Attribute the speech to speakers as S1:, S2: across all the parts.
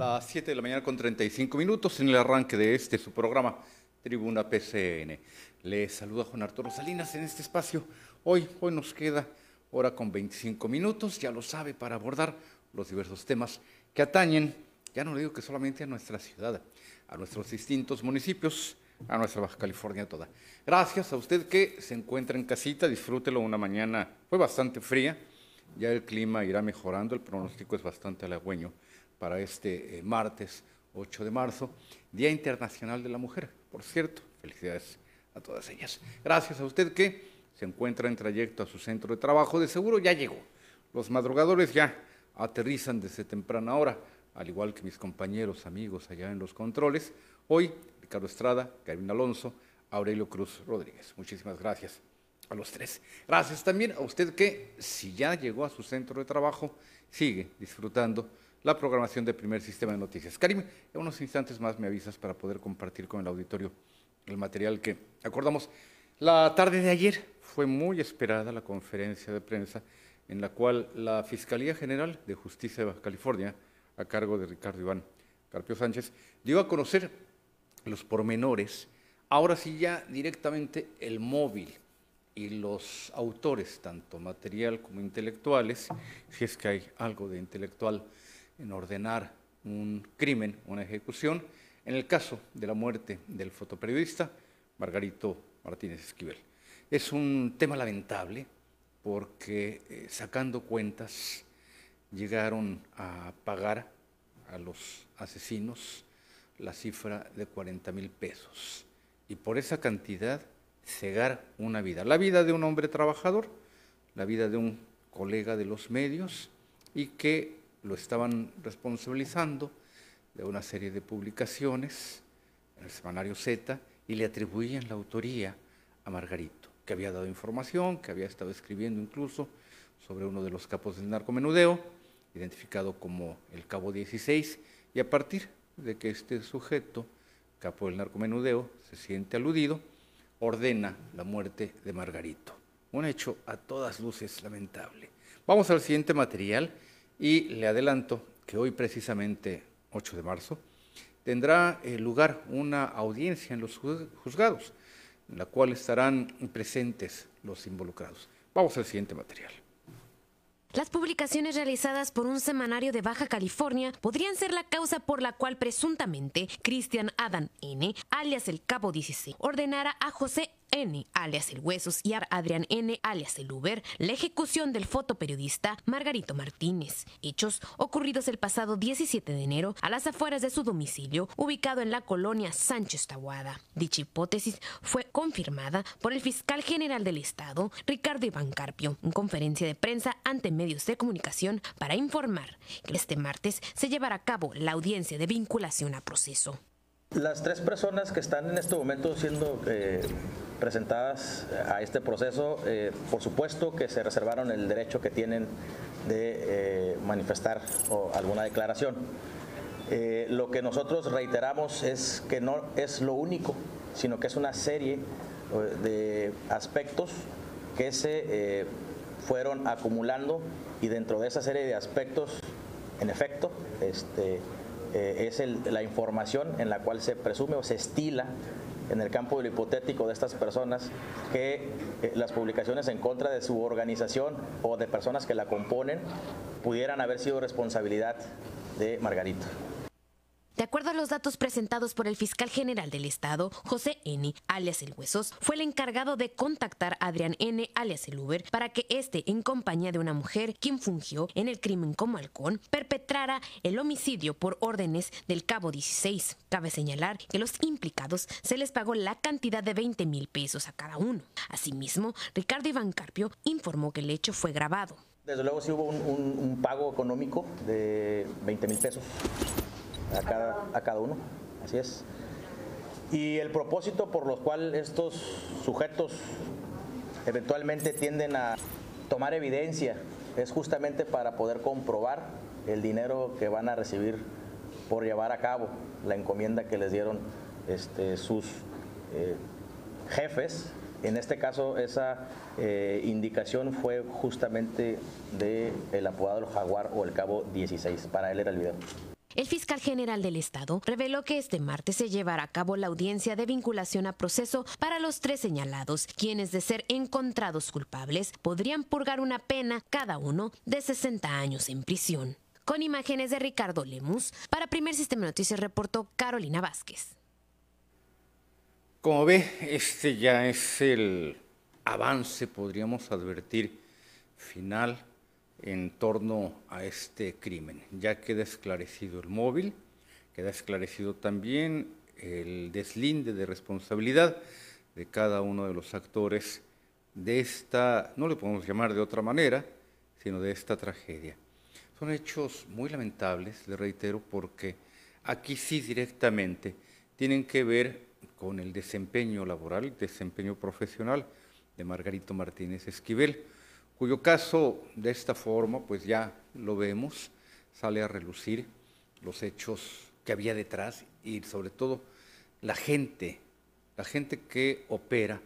S1: Las 7 de la mañana con 35 minutos en el arranque de este su programa Tribuna PCN. Le saluda Juan Arturo Salinas en este espacio. Hoy, hoy nos queda hora con 25 minutos, ya lo sabe, para abordar los diversos temas que atañen, ya no le digo que solamente a nuestra ciudad, a nuestros distintos municipios, a nuestra Baja California toda. Gracias a usted que se encuentra en casita, disfrútelo una mañana, fue bastante fría, ya el clima irá mejorando, el pronóstico es bastante halagüeño para este eh, martes 8 de marzo, Día Internacional de la Mujer. Por cierto, felicidades a todas ellas. Gracias a usted que se encuentra en trayecto a su centro de trabajo, de seguro ya llegó. Los madrugadores ya aterrizan desde temprana hora, al igual que mis compañeros, amigos allá en los controles. Hoy, Ricardo Estrada, Karina Alonso, Aurelio Cruz Rodríguez. Muchísimas gracias a los tres. Gracias también a usted que, si ya llegó a su centro de trabajo, sigue disfrutando la programación del primer sistema de noticias. Karim, en unos instantes más me avisas para poder compartir con el auditorio el material que acordamos. La tarde de ayer fue muy esperada la conferencia de prensa en la cual la Fiscalía General de Justicia de Baja California, a cargo de Ricardo Iván Carpio Sánchez, dio a conocer los pormenores, ahora sí ya directamente el móvil y los autores, tanto material como intelectuales, si es que hay algo de intelectual, en ordenar un crimen, una ejecución, en el caso de la muerte del fotoperiodista Margarito Martínez Esquivel. Es un tema lamentable porque eh, sacando cuentas llegaron a pagar a los asesinos la cifra de 40 mil pesos y por esa cantidad cegar una vida, la vida de un hombre trabajador, la vida de un colega de los medios y que lo estaban responsabilizando de una serie de publicaciones en el semanario Z y le atribuían la autoría a Margarito, que había dado información, que había estado escribiendo incluso sobre uno de los capos del narcomenudeo, identificado como el cabo 16, y a partir de que este sujeto, capo del narcomenudeo, se siente aludido, ordena la muerte de Margarito. Un hecho a todas luces lamentable. Vamos al siguiente material y le adelanto que hoy precisamente, 8 de marzo, tendrá eh, lugar una audiencia en los juzgados, en la cual estarán presentes los involucrados. Vamos al siguiente material.
S2: Las publicaciones realizadas por un semanario de Baja California podrían ser la causa por la cual presuntamente Christian Adam N., alias el Cabo 16, ordenara a José N, alias el Huesos, y Adrián N, alias el Uber, la ejecución del fotoperiodista Margarito Martínez. Hechos ocurridos el pasado 17 de enero a las afueras de su domicilio, ubicado en la colonia Sánchez Tahuada. Dicha hipótesis fue confirmada por el fiscal general del Estado, Ricardo Iván Carpio, en conferencia de prensa ante medios de comunicación para informar que este martes se llevará a cabo la audiencia de vinculación a proceso.
S3: Las tres personas que están en este momento siendo eh, presentadas a este proceso, eh, por supuesto que se reservaron el derecho que tienen de eh, manifestar alguna declaración. lo que nosotros reiteramos es que no es lo único, sino que es una serie de aspectos que se fueron acumulando y dentro de esa serie de aspectos, en efecto, este, eh, es la información en la cual se presume o se estila en el campo de lo hipotético de estas personas que eh, las publicaciones en contra de su organización o de personas que la componen pudieran haber sido responsabilidad de Margarita.
S2: De acuerdo a los datos presentados por el fiscal general del Estado, José N., alias El Huesos, fue el encargado de contactar a Adrián N., alias El Uber, para que éste, en compañía de una mujer quien fungió en el crimen como halcón, perpetrara el homicidio por órdenes del cabo 16. Cabe señalar que los implicados se les pagó la cantidad de 20 mil pesos a cada uno. Asimismo, Ricardo Iván Carpio informó que el hecho fue grabado.
S3: Desde luego sí hubo un, un pago económico de 20 mil pesos a cada, a cada uno, así es. Y el propósito por lo cual estos sujetos eventualmente tienden a tomar evidencia es justamente para poder comprobar el dinero que van a recibir por llevar a cabo la encomienda que les dieron este, sus eh, jefes. En este caso, esa eh, indicación fue justamente del el apodado Jaguar o el Cabo 16. Para él era el video.
S2: El fiscal general del Estado reveló que este martes se llevará a cabo la audiencia de vinculación a proceso para los tres señalados, quienes de ser encontrados culpables podrían purgar una pena cada uno de 60 años en prisión. Con imágenes de Ricardo Lemus, para Primer Sistema Noticias reportó Carolina Vázquez.
S1: Como ve, este ya es el avance, podríamos advertir, final en torno a este crimen. Ya queda esclarecido el móvil, queda esclarecido también el deslinde de responsabilidad de cada uno de los actores de esta, no le podemos llamar de otra manera, sino de esta tragedia. Son hechos muy lamentables, le reitero, porque aquí sí directamente tienen que ver con el desempeño laboral, desempeño profesional de Margarito Martínez Esquivel cuyo caso de esta forma, pues ya lo vemos, sale a relucir los hechos que había detrás y sobre todo la gente, la gente que opera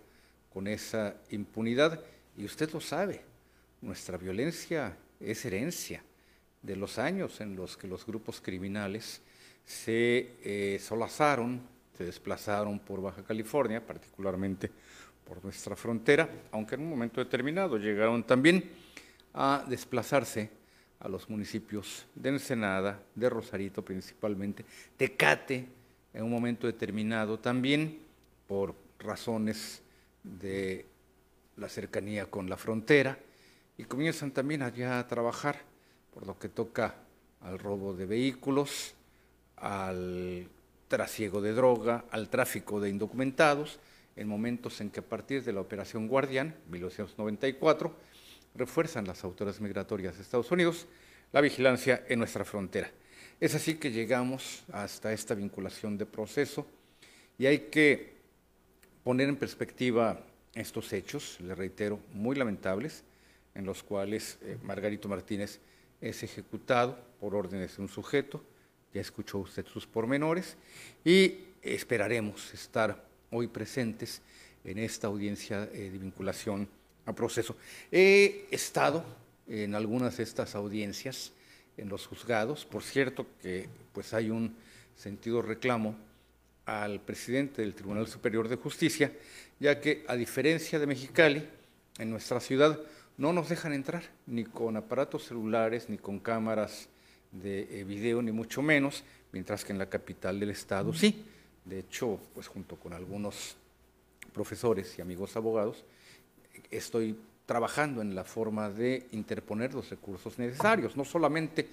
S1: con esa impunidad. Y usted lo sabe, nuestra violencia es herencia de los años en los que los grupos criminales se eh, solazaron, se desplazaron por Baja California, particularmente por nuestra frontera, aunque en un momento determinado llegaron también a desplazarse a los municipios de Ensenada, de Rosarito principalmente, Tecate en un momento determinado también por razones de la cercanía con la frontera y comienzan también allá a trabajar por lo que toca al robo de vehículos, al trasiego de droga, al tráfico de indocumentados, en momentos en que a partir de la Operación Guardián, 1994, refuerzan las autoridades migratorias de Estados Unidos la vigilancia en nuestra frontera. Es así que llegamos hasta esta vinculación de proceso y hay que poner en perspectiva estos hechos, le reitero, muy lamentables, en los cuales eh, Margarito Martínez es ejecutado por órdenes de un sujeto, ya escuchó usted sus pormenores, y esperaremos estar hoy presentes en esta audiencia eh, de vinculación a proceso. He estado en algunas de estas audiencias en los juzgados, por cierto que pues hay un sentido reclamo al presidente del Tribunal Superior de Justicia, ya que a diferencia de Mexicali, en nuestra ciudad no nos dejan entrar ni con aparatos celulares, ni con cámaras de eh, video, ni mucho menos, mientras que en la capital del estado sí. De hecho, pues junto con algunos profesores y amigos abogados, estoy trabajando en la forma de interponer los recursos necesarios, no solamente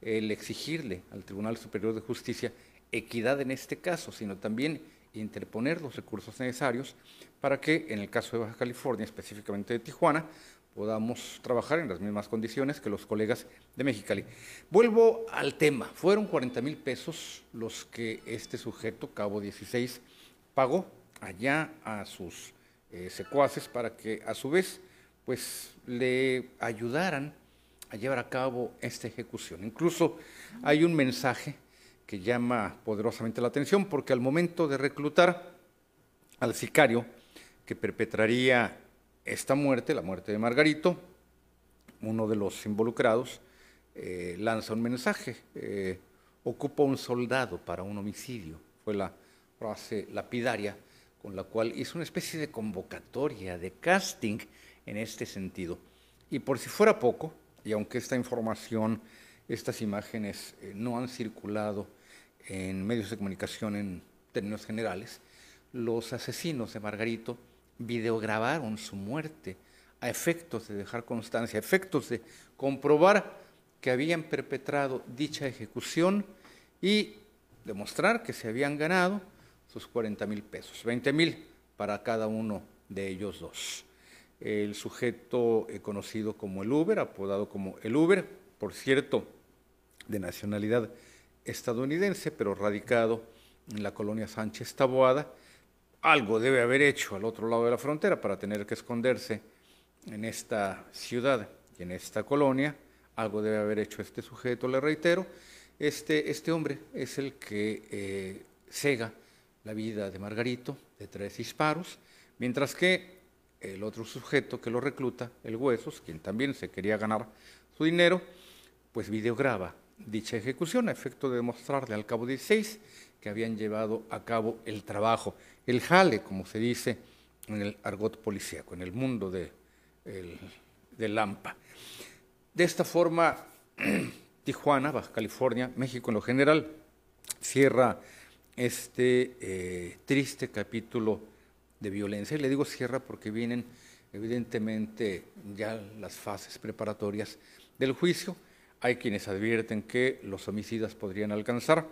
S1: el exigirle al Tribunal Superior de Justicia equidad en este caso, sino también interponer los recursos necesarios para que en el caso de Baja California, específicamente de Tijuana, podamos trabajar en las mismas condiciones que los colegas de Mexicali. Vuelvo al tema. Fueron 40 mil pesos los que este sujeto, Cabo 16, pagó allá a sus eh, secuaces para que a su vez pues le ayudaran a llevar a cabo esta ejecución. Incluso hay un mensaje que llama poderosamente la atención porque al momento de reclutar al sicario que perpetraría esta muerte, la muerte de Margarito, uno de los involucrados eh, lanza un mensaje, eh, ocupa un soldado para un homicidio, fue la frase lapidaria con la cual hizo una especie de convocatoria, de casting en este sentido. Y por si fuera poco, y aunque esta información, estas imágenes eh, no han circulado en medios de comunicación en términos generales, los asesinos de Margarito videograbaron su muerte a efectos de dejar constancia, a efectos de comprobar que habían perpetrado dicha ejecución y demostrar que se habían ganado sus 40 mil pesos, 20 mil para cada uno de ellos dos. El sujeto eh, conocido como el Uber, apodado como el Uber, por cierto, de nacionalidad estadounidense, pero radicado en la colonia Sánchez Taboada, algo debe haber hecho al otro lado de la frontera para tener que esconderse en esta ciudad y en esta colonia. Algo debe haber hecho este sujeto, le reitero. Este, este hombre es el que eh, cega la vida de Margarito de tres disparos, mientras que el otro sujeto que lo recluta, el Huesos, quien también se quería ganar su dinero, pues videograba dicha ejecución a efecto de demostrarle al cabo 16 que habían llevado a cabo el trabajo, el jale, como se dice en el argot policíaco, en el mundo de, el, AMPA. De esta forma, Tijuana, Baja California, México en lo general, cierra este eh, triste capítulo de violencia. Y le digo cierra porque vienen evidentemente ya las fases preparatorias del juicio. Hay quienes advierten que los homicidas podrían alcanzar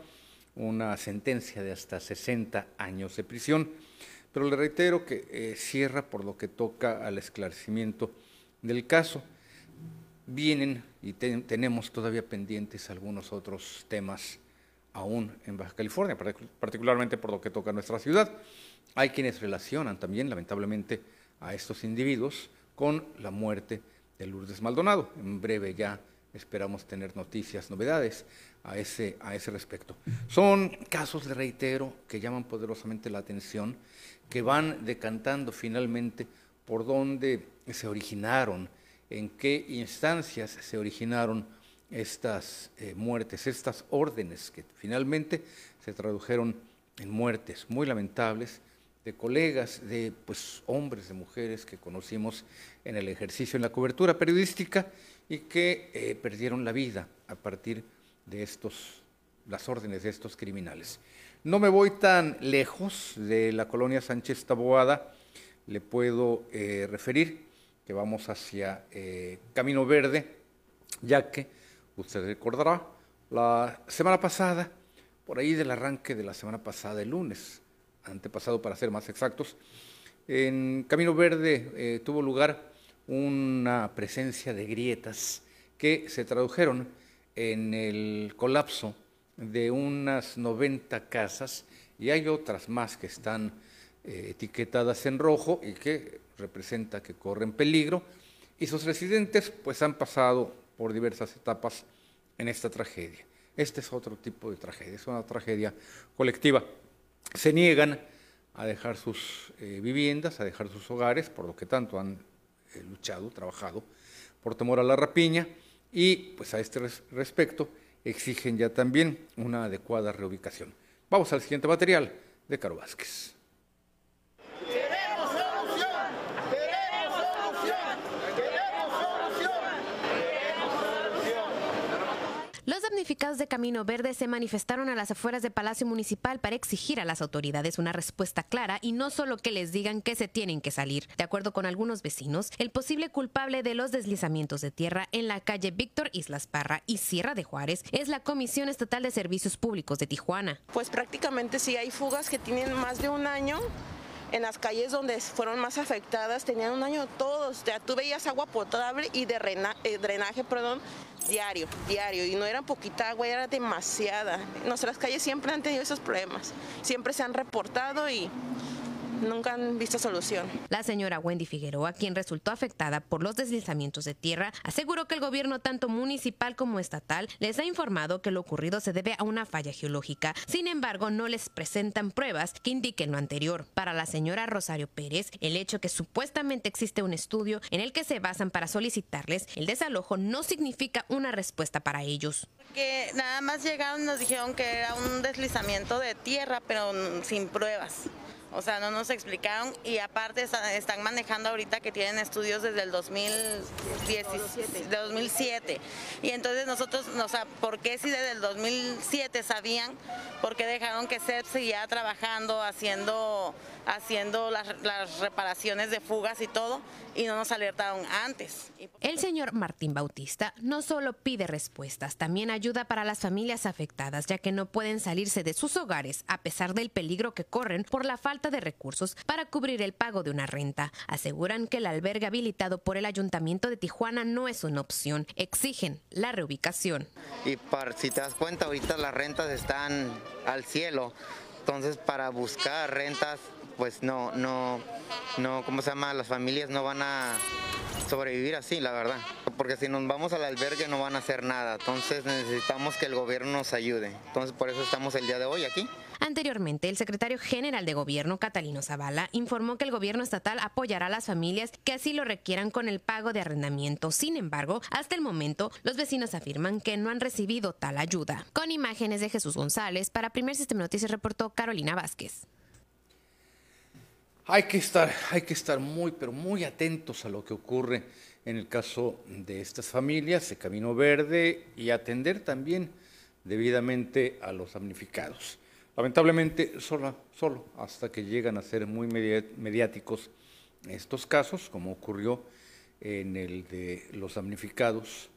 S1: una sentencia de hasta 60 años de prisión, pero le reitero que eh, cierra por lo que toca al esclarecimiento del caso. Vienen y tenemos todavía pendientes algunos otros temas aún en Baja California, particularmente por lo que toca a nuestra ciudad. Hay quienes relacionan también, lamentablemente, a estos individuos con la muerte de Lourdes Maldonado. En breve ya esperamos tener noticias, novedades a ese, a ese respecto. Son casos, de reitero, que llaman poderosamente la atención, que van decantando finalmente por dónde se originaron, en qué instancias se originaron estas eh, muertes, estas órdenes que finalmente se tradujeron en muertes muy lamentables de colegas, de pues, hombres, de mujeres que conocimos en el ejercicio, en la cobertura periodística y que eh, perdieron la vida a partir de estos, las órdenes de estos criminales. No me voy tan lejos de la colonia Sánchez Taboada, le puedo eh, referir que vamos hacia eh, Camino Verde, ya que usted recordará, la semana pasada, por ahí del arranque de la semana pasada, el lunes, antepasado para ser más exactos, en Camino Verde tuvo lugar una presencia de grietas que se tradujeron en el colapso de unas 90 casas y hay otras más que están eh, etiquetadas en rojo y que representa que corren peligro y sus residentes pues han pasado por diversas etapas en esta tragedia. Este es otro tipo de tragedia, es una tragedia colectiva. Se niegan a dejar sus eh, viviendas, a dejar sus hogares, por lo que tanto han eh, luchado, trabajado, por temor a la rapiña, y pues a este respecto exigen ya también una adecuada reubicación. Vamos al siguiente material de Caro Vázquez.
S2: Damnificados de Camino Verde se manifestaron a las afueras de Palacio Municipal para exigir a las autoridades una respuesta clara y no solo que les digan que se tienen que salir. De acuerdo con algunos vecinos, el posible culpable de los deslizamientos de tierra en la calle Víctor Islas Parra y Sierra de Juárez es la Comisión Estatal de Servicios Públicos de Tijuana.
S4: Pues prácticamente sí hay fugas que tienen más de un año en las calles donde fueron más afectadas tenían un año todos. Ya tú veías agua potable y de eh, drenaje, perdón, diario, diario. Y no era poquita agua, era demasiada. Nuestras calles siempre han tenido esos problemas. Siempre se han reportado y nunca han visto solución.
S2: La señora Wendy Figueroa, quien resultó afectada por los deslizamientos de tierra, aseguró que el gobierno tanto municipal como estatal les ha informado que lo ocurrido se debe a una falla geológica. Sin embargo, no les presentan pruebas que indiquen lo anterior. Para la señora Rosario Pérez, el hecho que supuestamente existe un estudio en el que se basan para solicitarles el desalojo no significa una respuesta para ellos.
S4: Que nada más llegaron y nos dijeron que era un deslizamiento de tierra, pero sin pruebas. O sea, no nos explicaron y aparte están manejando ahorita que tienen estudios desde el 2017, de 2007. Y entonces nosotros, o sea, ¿por qué si desde el 2007 sabían? ¿Por qué dejaron que SEP siguiera trabajando, haciendo, haciendo las, las reparaciones de fugas y todo? Y no nos alertaron antes.
S2: El señor Martín Bautista no solo pide respuestas, también ayuda para las familias afectadas, ya que no pueden salirse de sus hogares a pesar del peligro que corren por la falta de recursos para cubrir el pago de una renta. Aseguran que el albergue habilitado por el Ayuntamiento de Tijuana no es una opción. Exigen la reubicación.
S5: Y si te das cuenta, ahorita las rentas están al cielo. Entonces, para buscar rentas, pues no, no, no, ¿cómo se llama? Las familias no van a sobrevivir así, la verdad. Porque si nos vamos al albergue no van a hacer nada. Entonces necesitamos que el gobierno nos ayude. Entonces por eso estamos el día de hoy aquí.
S2: Anteriormente, el secretario general de gobierno, Catalino Zavala, informó que el gobierno estatal apoyará a las familias que así lo requieran con el pago de arrendamiento. Sin embargo, hasta el momento, los vecinos afirman que no han recibido tal ayuda. Con imágenes de Jesús González, para Primer Sistema Noticias reportó Carolina Vázquez.
S1: Hay que estar, hay que estar muy, pero muy atentos a lo que ocurre en el caso de estas familias de Camino Verde y atender también debidamente a los damnificados. Lamentablemente, solo, solo hasta que llegan a ser muy mediáticos estos casos, como ocurrió en el de los damnificados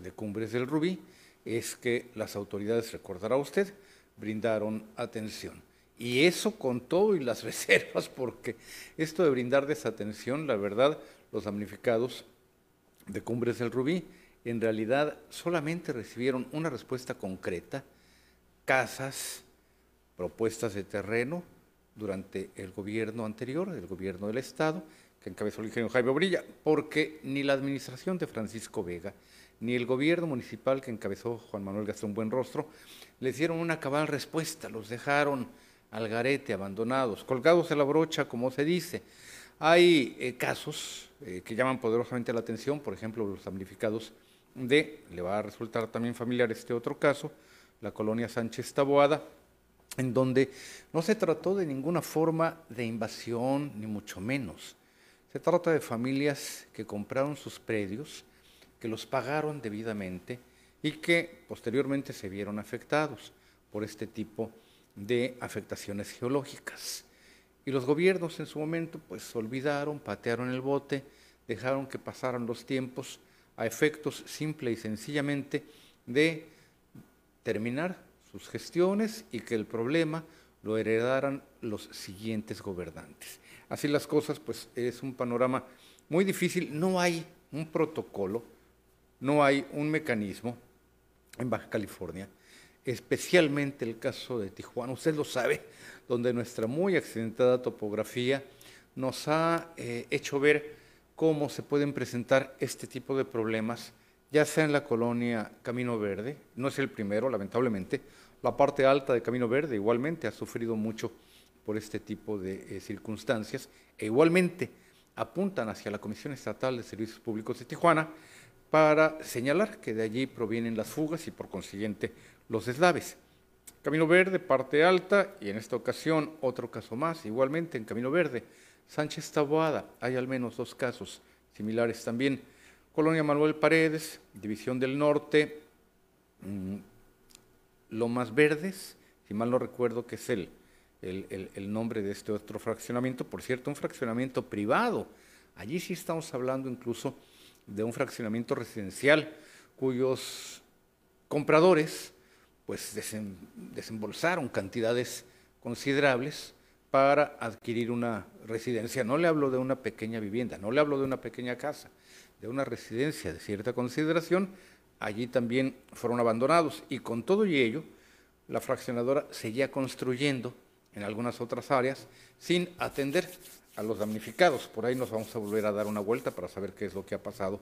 S1: de Cumbres del Rubí, es que las autoridades, recordará usted, brindaron atención. Y eso con todo y las reservas, porque esto de brindar desatención, la verdad, los damnificados de Cumbres del Rubí en realidad solamente recibieron una respuesta concreta, casas, propuestas de terreno durante el gobierno anterior, el gobierno del Estado, que encabezó el ingeniero Jaime Obrilla, porque ni la administración de Francisco Vega, ni el gobierno municipal que encabezó Juan Manuel Gastón Buenrostro, les dieron una cabal respuesta, los dejaron al garete, abandonados, colgados de la brocha, como se dice. Hay eh, casos eh, que llaman poderosamente la atención, por ejemplo, los damnificados de, le va a resultar también familiar este otro caso, la colonia Sánchez Taboada, en donde no se trató de ninguna forma de invasión, ni mucho menos. Se trata de familias que compraron sus predios, que los pagaron debidamente y que posteriormente se vieron afectados por este tipo de afectaciones geológicas. Y los gobiernos en su momento pues olvidaron, patearon el bote, dejaron que pasaran los tiempos a efectos simple y sencillamente de terminar sus gestiones y que el problema lo heredaran los siguientes gobernantes. Así las cosas, pues es un panorama muy difícil, no hay un protocolo, no hay un mecanismo en Baja California, especialmente el caso de Tijuana, usted lo sabe, donde nuestra muy accidentada topografía nos ha eh, hecho ver cómo se pueden presentar este tipo de problemas, ya sea en la colonia Camino Verde, no es el primero, lamentablemente, la parte alta de Camino Verde igualmente ha sufrido mucho por este tipo de eh, circunstancias e igualmente apuntan hacia la Comisión Estatal de Servicios Públicos de Tijuana para señalar que de allí provienen las fugas y por consiguiente los eslaves. Camino Verde, parte alta, y en esta ocasión otro caso más, igualmente en Camino Verde. Sánchez Taboada, hay al menos dos casos similares también. Colonia Manuel Paredes, División del Norte, mm, Lomas Verdes, si mal no recuerdo que es el, el, nombre de este otro fraccionamiento, por cierto, un fraccionamiento privado. Allí sí estamos hablando incluso de un fraccionamiento residencial cuyos compradores pues desembolsaron cantidades considerables para adquirir una residencia. No le hablo de una pequeña vivienda, no le hablo de una pequeña casa, de una residencia de cierta consideración. Allí también fueron abandonados y con todo y ello, la fraccionadora seguía construyendo en algunas otras áreas sin atender a los damnificados. Por ahí nos vamos a volver a dar una vuelta para saber qué es lo que ha pasado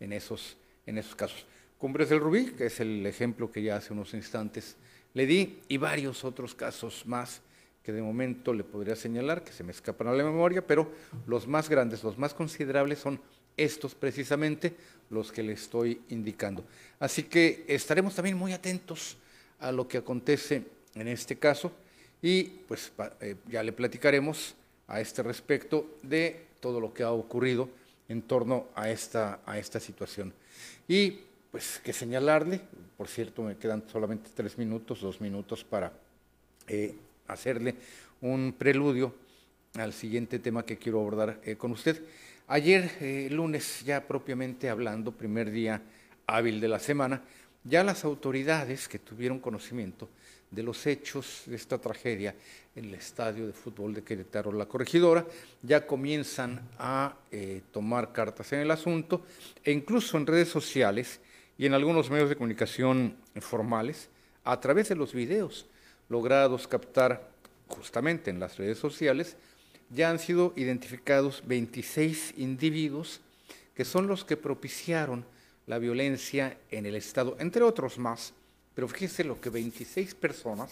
S1: en esos, en esos casos. Cumbres del Rubí, que es el ejemplo que ya hace unos instantes le di, y varios otros casos más que de momento le podría señalar, que se me escapan a la memoria, pero los más grandes, los más considerables son estos precisamente los que le estoy indicando. Así que estaremos también muy atentos a lo que acontece en este caso y pues eh, ya le platicaremos a este respecto de todo lo que ha ocurrido en torno a esta, a esta situación. Y pues que señalarle, por cierto me quedan solamente tres minutos, dos minutos para eh, hacerle un preludio al siguiente tema que quiero abordar eh, con usted. Ayer, eh, lunes, ya propiamente hablando, primer día hábil de la semana, ya las autoridades que tuvieron conocimiento de los hechos de esta tragedia en el estadio de fútbol de Querétaro La Corregidora, ya comienzan a tomar cartas en el asunto e incluso en redes sociales y en algunos medios de comunicación formales a través de los videos logrados captar justamente en las redes sociales, ya han sido identificados 26 individuos que son los que propiciaron la violencia en el Estado, entre otros más. Pero fíjese lo que 26 personas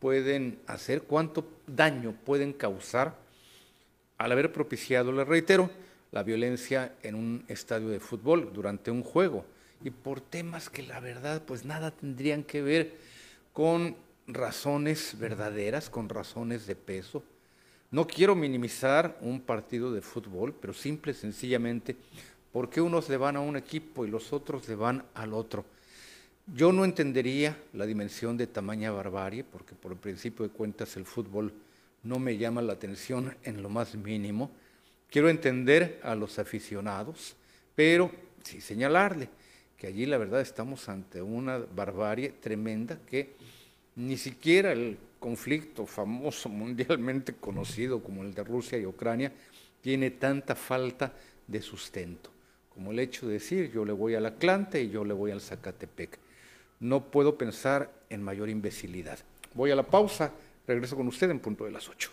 S1: pueden hacer, cuánto daño pueden causar al haber propiciado, le reitero, la violencia en un estadio de fútbol durante un juego y por temas que la verdad pues nada tendrían que ver con razones verdaderas, con razones de peso. No quiero minimizar un partido de fútbol, pero simple y sencillamente porque unos le van a un equipo y los otros le van al otro. Yo no entendería la dimensión de tamaña barbarie, porque por el principio de cuentas el fútbol no me llama la atención en lo más mínimo. Quiero entender a los aficionados, pero sí señalarle que allí la verdad estamos ante una barbarie tremenda que ni siquiera el conflicto famoso mundialmente conocido como el de Rusia y Ucrania tiene tanta falta de sustento como el hecho de decir yo le voy al Atlante y yo le voy al Zacatepec. No puedo pensar en mayor imbecilidad. Voy a la pausa, regreso con usted en punto de las 8.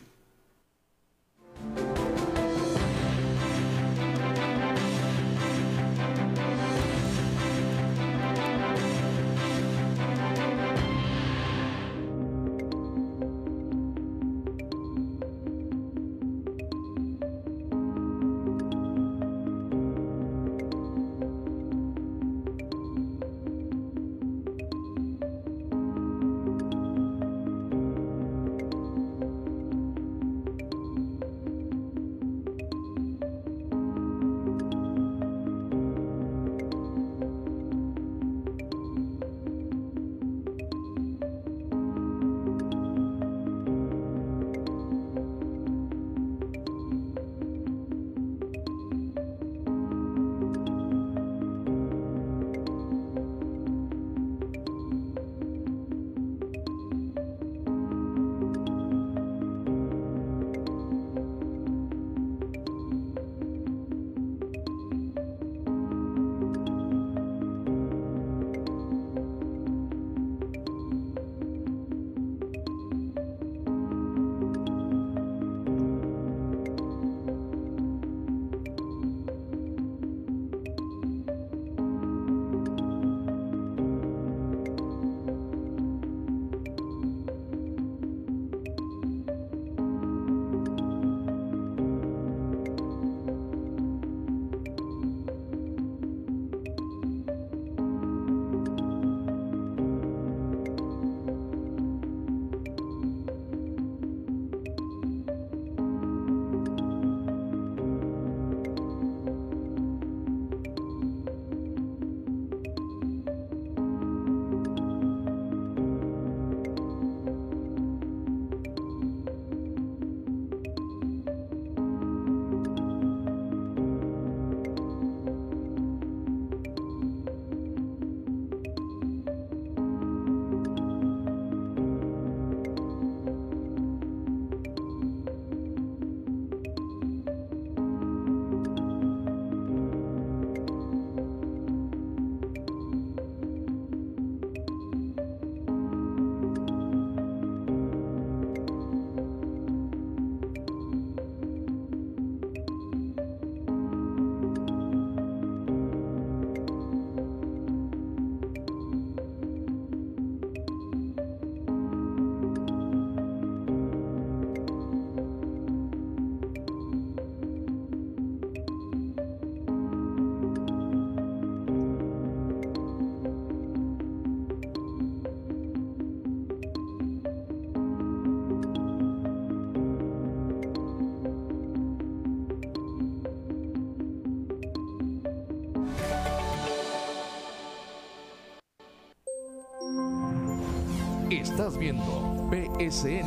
S6: Estás viendo PSN,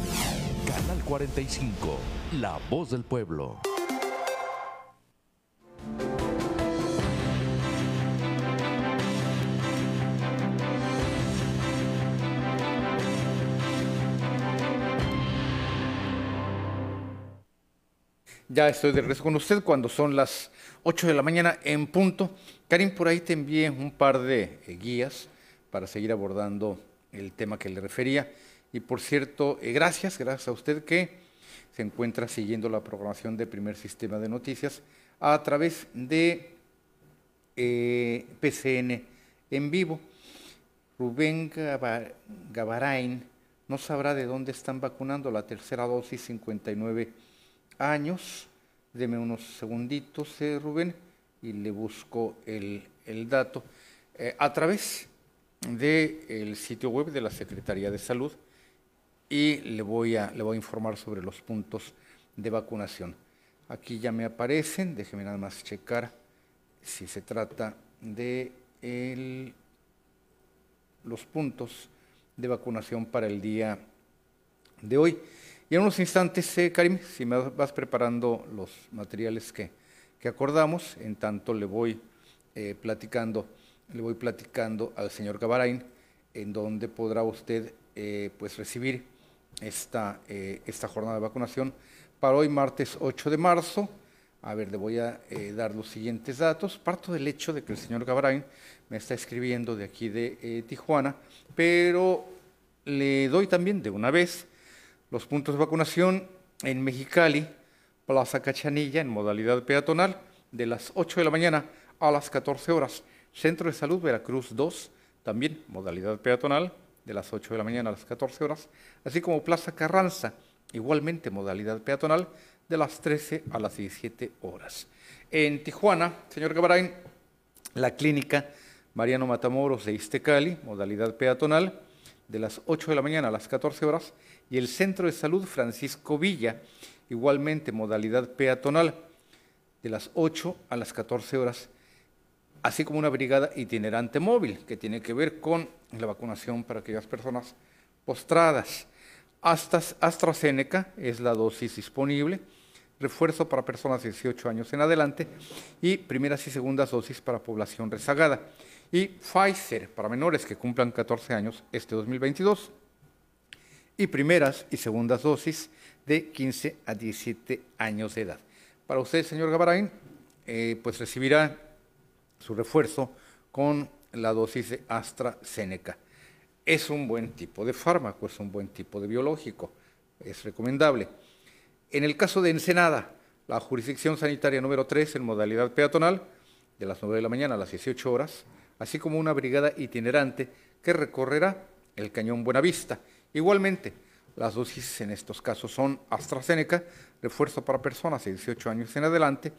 S6: Canal 45, La Voz del Pueblo.
S1: Ya estoy de regreso con usted cuando son las 8 de la mañana en punto. Karim, por ahí te envié un par de eh, guías para seguir abordando el tema que le refería. Y por cierto, eh, gracias, gracias a usted que se encuentra siguiendo la programación de Primer Sistema de Noticias a través de eh, PCN en vivo. Rubén Gabarain no sabrá de dónde están vacunando la tercera dosis 59 años. Deme unos segunditos, eh, Rubén, y le busco el, dato. Eh, a través del sitio web de la Secretaría de Salud y le voy, a, le voy a informar sobre los puntos de vacunación. Aquí ya me aparecen, déjeme nada más checar si se trata de los puntos de vacunación para el día de hoy. Y en unos instantes, eh, Karim, si me vas preparando los materiales que, acordamos, en tanto le voy eh, platicando, le voy platicando al señor Gabarain, en donde podrá usted eh, pues recibir esta, esta jornada de vacunación para hoy, martes 8 de marzo. A ver, le voy a dar los siguientes datos. Parto del hecho de que el señor Gabarain me está escribiendo de aquí de Tijuana, pero le doy también de una vez los puntos de vacunación en Mexicali, Plaza Cachanilla, en modalidad peatonal, de las 8 de la mañana a las 14 horas. Centro de Salud Veracruz 2, también modalidad peatonal, de las 8 de la mañana a las 14 horas, así como Plaza Carranza, igualmente modalidad peatonal, de las 13 a las 17 horas. En Tijuana, señor Gabarain, la clínica Mariano Matamoros de Iztecali, modalidad peatonal, de las 8 de la mañana a las 14 horas, y el Centro de Salud Francisco Villa, igualmente modalidad peatonal, de las 8 a las 14 horas, así como una brigada itinerante móvil, que tiene que ver con la vacunación para aquellas personas postradas. Hasta AstraZeneca es la dosis disponible, refuerzo para personas de 18 años en adelante y primeras y segundas dosis para población rezagada y Pfizer para menores que cumplan 14 años este 2022 y primeras y segundas dosis de 15 a 17 años de edad. Para usted, señor Gabarain, eh, pues recibirá su refuerzo con la dosis de AstraZeneca. Es un buen tipo de fármaco, es un buen tipo de biológico, es recomendable. En el caso de Ensenada, la jurisdicción sanitaria número 3 en modalidad peatonal, de las 9 de la mañana a las 18 horas, así como una brigada itinerante que recorrerá el cañón Buenavista. Igualmente, las dosis en estos casos son AstraZeneca, refuerzo para personas de 18 años en adelante,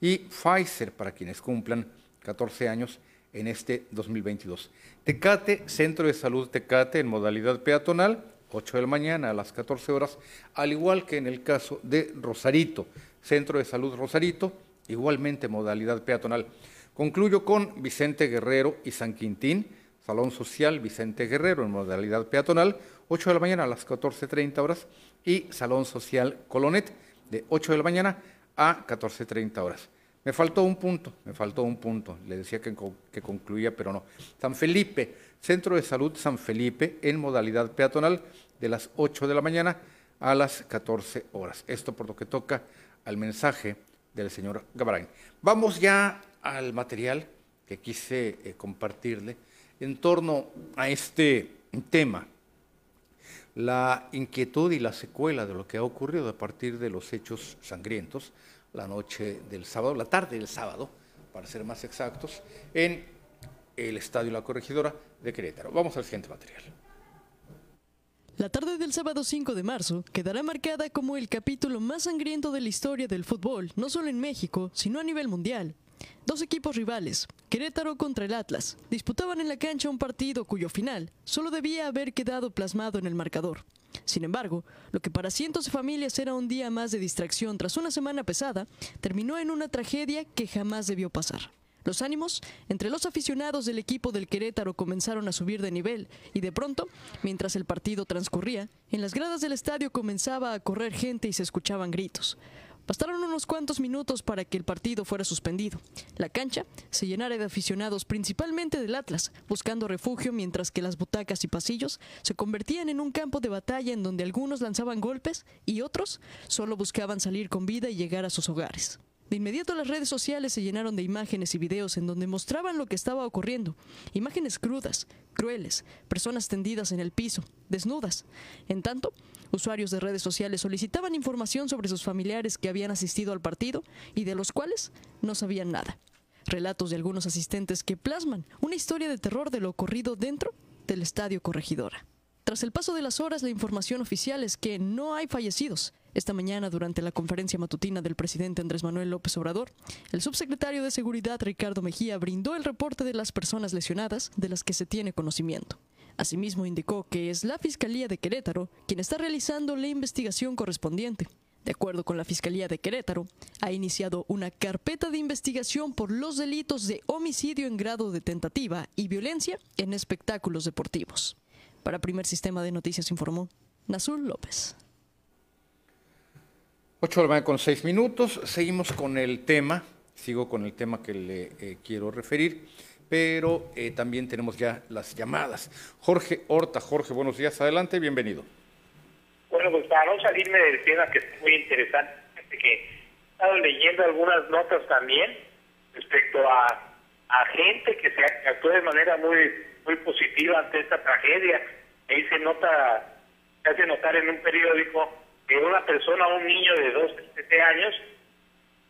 S1: y Pfizer para quienes cumplan 14 años en este 2022. Tecate, Centro de Salud Tecate en modalidad peatonal, 8 de la mañana a las 14 horas, al igual que en el caso de Rosarito, Centro de Salud Rosarito, igualmente modalidad peatonal. Concluyo con Vicente Guerrero y San Quintín, Salón Social Vicente Guerrero en modalidad peatonal, 8 de la mañana a las 14.30 horas, y Salón Social Colonet de 8 de la mañana a 14.30 horas. Me faltó un punto, me faltó un punto, le decía que, que concluía, pero no. San Felipe, Centro de Salud San Felipe en modalidad peatonal de las 8 de la mañana a las 14 horas. Esto por lo que toca al mensaje del señor Gabrain. Vamos ya al material que quise eh, compartirle en torno a este tema, la inquietud y la secuela de lo que ha ocurrido a partir de los hechos sangrientos la noche del sábado, la tarde del sábado, para ser más exactos, en el Estadio La Corregidora de Querétaro. Vamos al siguiente material.
S7: La tarde del sábado 5 de marzo quedará marcada como el capítulo más sangriento de la historia del fútbol, no solo en México, sino a nivel mundial. Dos equipos rivales, Querétaro contra el Atlas, disputaban en la cancha un partido cuyo final solo debía haber quedado plasmado en el marcador. Sin embargo, lo que para cientos de familias era un día más de distracción tras una semana pesada, terminó en una tragedia que jamás debió pasar. Los ánimos entre los aficionados del equipo del Querétaro comenzaron a subir de nivel y de pronto, mientras el partido transcurría, en las gradas del estadio comenzaba a correr gente y se escuchaban gritos. Bastaron unos cuantos minutos para que el partido fuera suspendido. La cancha se llenara de aficionados principalmente del Atlas, buscando refugio mientras que las butacas y pasillos se convertían en un campo de batalla en donde algunos lanzaban golpes y otros solo buscaban salir con vida y llegar a sus hogares. De inmediato las redes sociales se llenaron de imágenes y videos en donde mostraban lo que estaba ocurriendo. Imágenes crudas, crueles, personas tendidas en el piso, desnudas. En tanto, usuarios de redes sociales solicitaban información sobre sus familiares que habían asistido al partido y de los cuales no sabían nada. Relatos de algunos asistentes que plasman una historia de terror de lo ocurrido dentro del Estadio Corregidora. Tras el paso de las horas, la información oficial es que no hay fallecidos. Esta mañana, durante la conferencia matutina del presidente Andrés Manuel López Obrador, el subsecretario de Seguridad Ricardo Mejía brindó el reporte de las personas lesionadas de las que se tiene conocimiento. Asimismo, indicó que es la Fiscalía de Querétaro quien está realizando la investigación correspondiente. De acuerdo con la Fiscalía de Querétaro, ha iniciado una carpeta de investigación por los delitos de homicidio en grado de tentativa y violencia en espectáculos deportivos. Para Primer Sistema de Noticias informó Nazul López.
S1: 8 de la mañana con 6 minutos. Seguimos con el tema. Sigo con el tema que le eh, quiero referir, pero eh, también tenemos ya las llamadas. Jorge Horta. Jorge, buenos días. Adelante, bienvenido.
S8: Bueno, pues para no salirme del tema que es muy interesante, que he estado leyendo algunas notas también respecto a, a gente que se actuó de manera muy muy positiva ante esta tragedia. Ahí se nota, se hace notar en un periódico que una persona, un niño de 2, 7 años,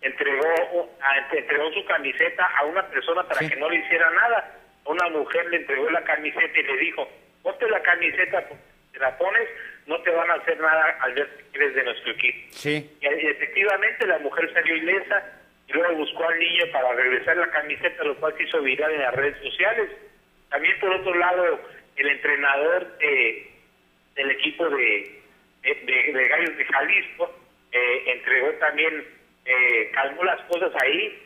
S8: entregó, entregó su camiseta a una persona para que no le hiciera nada. Una mujer le entregó la camiseta y le dijo, ponte la camiseta, te la pones, no te van a hacer nada al ver que eres de nuestro equipo.
S1: Sí.
S8: Y efectivamente la mujer salió ilesa y luego buscó al niño para regresar la camiseta, lo cual se hizo viral en las redes sociales. También por otro lado, el entrenador del equipo de, de, Gallos de Jalisco eh, entregó también, eh, calmó las cosas ahí.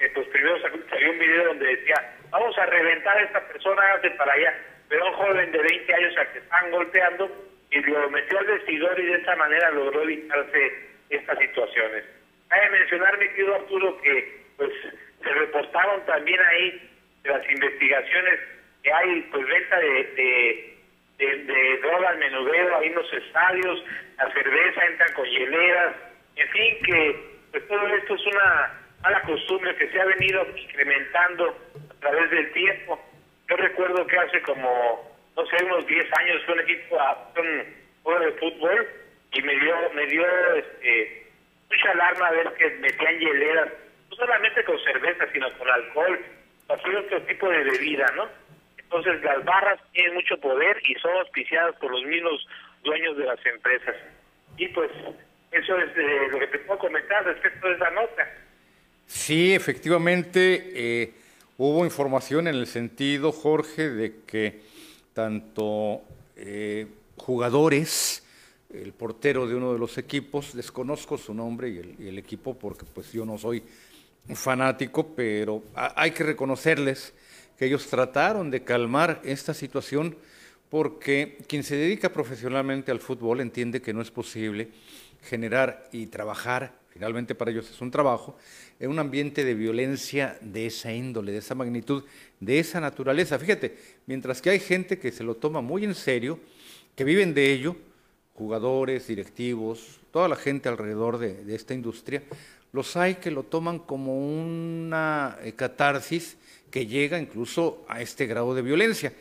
S8: Eh, pues primero salió un video donde decía, vamos a reventar a esta persona, hágase para allá. Pero un joven de 20 años a que están golpeando y lo metió al vestidor y de esta manera logró evitarse estas situaciones. Hay que mencionar, mi querido Arturo, que pues se reportaron también ahí las investigaciones que hay pues venta de, de, de, droga al menudeo en los estadios, la cerveza entra con hieleras, en fin, que pues todo esto es una mala costumbre que se ha venido incrementando a través del tiempo. Yo recuerdo que hace como, no sé, unos 10 años fue un equipo a de fútbol y me dio, me dio este, mucha alarma ver que metían hieleras, no solamente con cerveza, sino con alcohol, cualquier otro tipo de bebida, ¿no? Entonces las barras tienen mucho poder y son auspiciadas por los mismos dueños de las empresas. Y pues eso es eh, lo que te puedo comentar respecto de esa nota.
S1: Sí, efectivamente, eh, hubo información en el sentido, Jorge, de que tanto eh, jugadores, el portero de uno de los equipos, desconozco su nombre y el, y el equipo porque pues yo no soy fanático, pero hay que reconocerles que ellos trataron de calmar esta situación porque quien se dedica profesionalmente al fútbol entiende que no es posible generar y trabajar, finalmente para ellos es un trabajo, en un ambiente de violencia de esa índole, de esa magnitud, de esa naturaleza. Fíjate, mientras que hay gente que se lo toma muy en serio, que viven de ello, jugadores, directivos, toda la gente alrededor de, esta industria, los hay que lo toman como una eh, catarsis que llega incluso a este grado de violencia.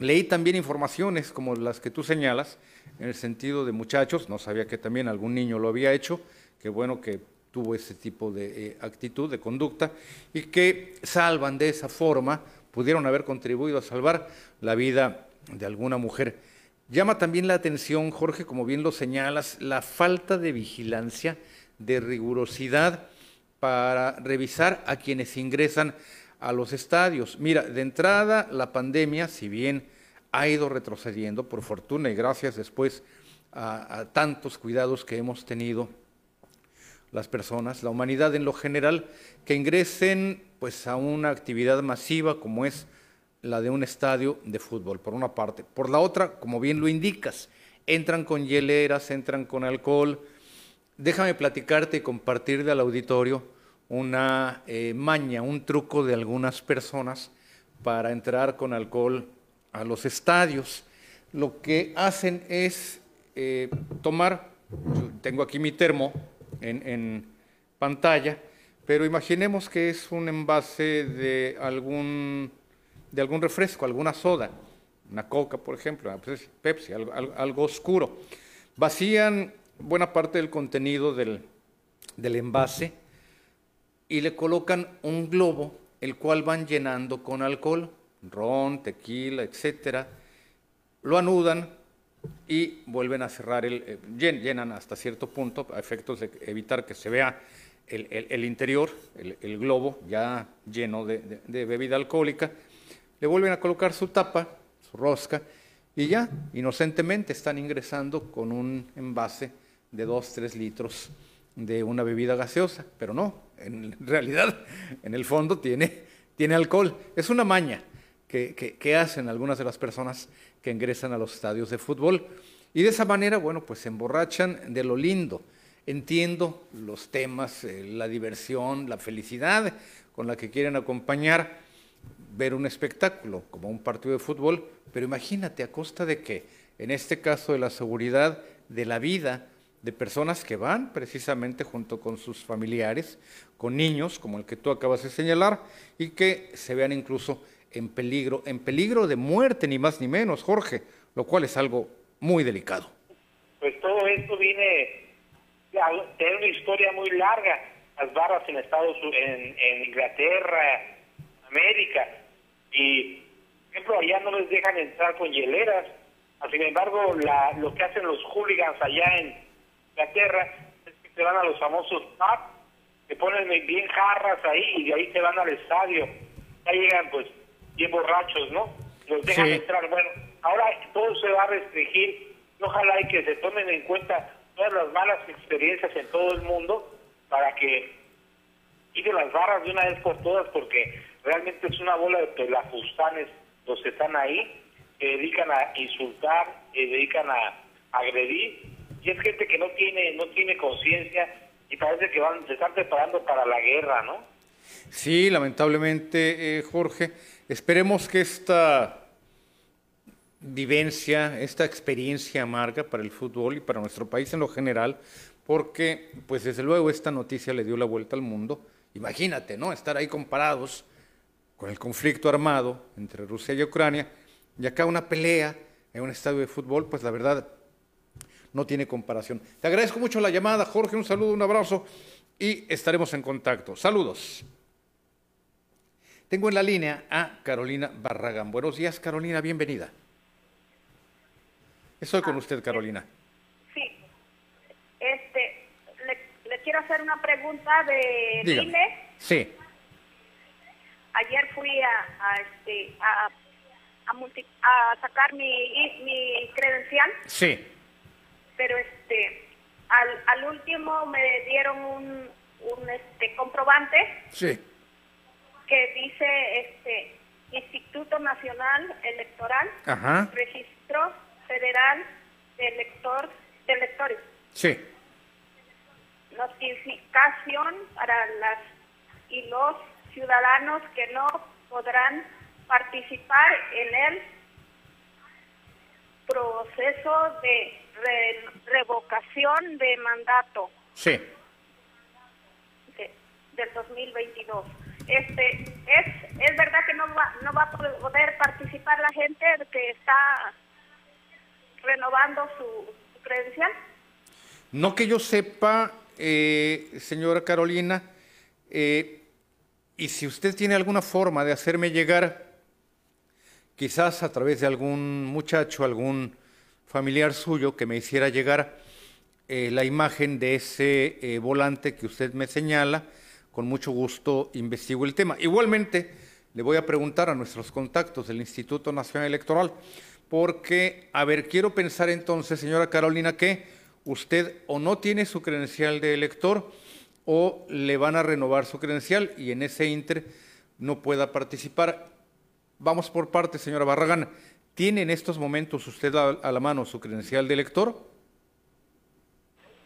S1: Leí también informaciones como las que tú señalas, en el sentido de muchachos, no sabía que también algún niño lo había hecho, qué bueno que tuvo ese tipo de eh, actitud, de conducta, y que salvan de esa forma, pudieron haber contribuido a salvar la vida de alguna mujer. Llama también la atención, Jorge, como bien lo señalas, la falta de vigilancia, de rigurosidad para revisar a quienes ingresan a los estadios. Mira, de entrada la pandemia, si bien ha ido retrocediendo, por fortuna y gracias después a, tantos cuidados que hemos tenido las personas, la humanidad en lo general, que ingresen pues a una actividad masiva como es la de un estadio de fútbol, por una parte. Por la otra, como bien lo indicas, entran con hieleras, entran con alcohol. Déjame platicarte y compartir al auditorio una eh, maña, un truco de algunas personas para entrar con alcohol a los estadios. Lo que hacen es eh, tomar, tengo aquí mi termo en, pantalla, pero imaginemos que es un envase de algún, de algún refresco, alguna soda, una coca, por ejemplo, pues, Pepsi, algo, algo oscuro. Vacían buena parte del contenido del, del envase, y le colocan un globo, el cual van llenando con alcohol, ron, tequila, etcétera. Lo anudan, y vuelven a cerrar el, eh, llenan hasta cierto punto a efectos de evitar que se vea el, interior, el, globo ya lleno de, bebida alcohólica, le vuelven a colocar su tapa, su rosca, y ya inocentemente están ingresando con un envase de 2, 3 litros de una bebida gaseosa, pero no, en realidad, en el fondo tiene, tiene alcohol. Es una maña que, que, hacen algunas de las personas que ingresan a los estadios de fútbol. Y de esa manera, bueno, pues se emborrachan de lo lindo. Entiendo los temas, eh, la diversión, la felicidad con la que quieren acompañar ver un espectáculo como un partido de fútbol, pero imagínate a costa de que, en este caso de la seguridad, de la vida, de personas que van precisamente junto con sus familiares, con niños, como el que tú acabas de señalar, y que se vean incluso en peligro, en peligro de muerte, ni más ni menos, Jorge, lo cual es algo muy delicado.
S8: Pues todo esto viene a tener una historia muy larga. Las barras en Estados Unidos, en, Inglaterra, América, y por ejemplo allá no les dejan entrar con hieleras. Sin embargo, la, lo que hacen los hooligans allá en Inglaterra es que se van a los famosos pubs, que ponen bien jarras ahí y de ahí se van al estadio. Ya llegan pues bien borrachos, ¿no? Los dejan entrar. Bueno, ahora todo se va a restringir ojalá y que se tomen en cuenta todas las malas experiencias en todo el mundo para que quiten las barras de una vez por todas porque realmente es una bola de pelafustanes los que están ahí, que dedican a insultar, que dedican a agredir y es gente que no tiene no tiene conciencia y parece que van se están preparando para la guerra, ¿no?
S1: Sí, lamentablemente, eh, Jorge. Esperemos que esta vivencia, esta experiencia amarga para el fútbol y para nuestro país en lo general, porque, pues desde luego, esta noticia le dio la vuelta al mundo. Imagínate, ¿no? Estar ahí comparados con el conflicto armado entre Rusia y Ucrania, y acá una pelea en un estadio de fútbol, pues la verdad no tiene comparación. Te agradezco mucho la llamada, Jorge, un saludo, un abrazo y estaremos en contacto. Saludos. Tengo en la línea a Carolina Barragán. Buenos días, Carolina, bienvenida. Estoy con ah, usted, Carolina.
S9: Sí. Este, le, quiero hacer una pregunta de INE.
S1: Sí.
S9: Ayer fui a, este, a, a, sacar mi, mi credencial.
S1: Sí
S9: pero este al, al último me dieron un, un este comprobante
S1: sí.
S9: que dice este Instituto Nacional Electoral Registro Federal de Elector de Electores.
S1: Sí.
S9: Notificación para las y los ciudadanos que no podrán participar en el proceso de revocación de mandato.
S1: Sí.
S9: del 2022. Este, es, es verdad que no va, no va a poder participar la gente que está renovando su, credencial.
S1: No que yo sepa, eh, señora Carolina, eh, y si usted tiene alguna forma de hacerme llegar, quizás a través de algún muchacho, algún familiar suyo que me hiciera llegar eh, la imagen de ese eh, volante que usted me señala. Con mucho gusto investigo el tema. Igualmente, le voy a preguntar a nuestros contactos del Instituto Nacional Electoral, porque, a ver, quiero pensar entonces, señora Carolina, que usted o no tiene su credencial de elector o le van a renovar su credencial y en ese inter no pueda participar. Vamos por partes, señora Barragán. ¿Tiene en estos momentos usted a, la mano su credencial de elector?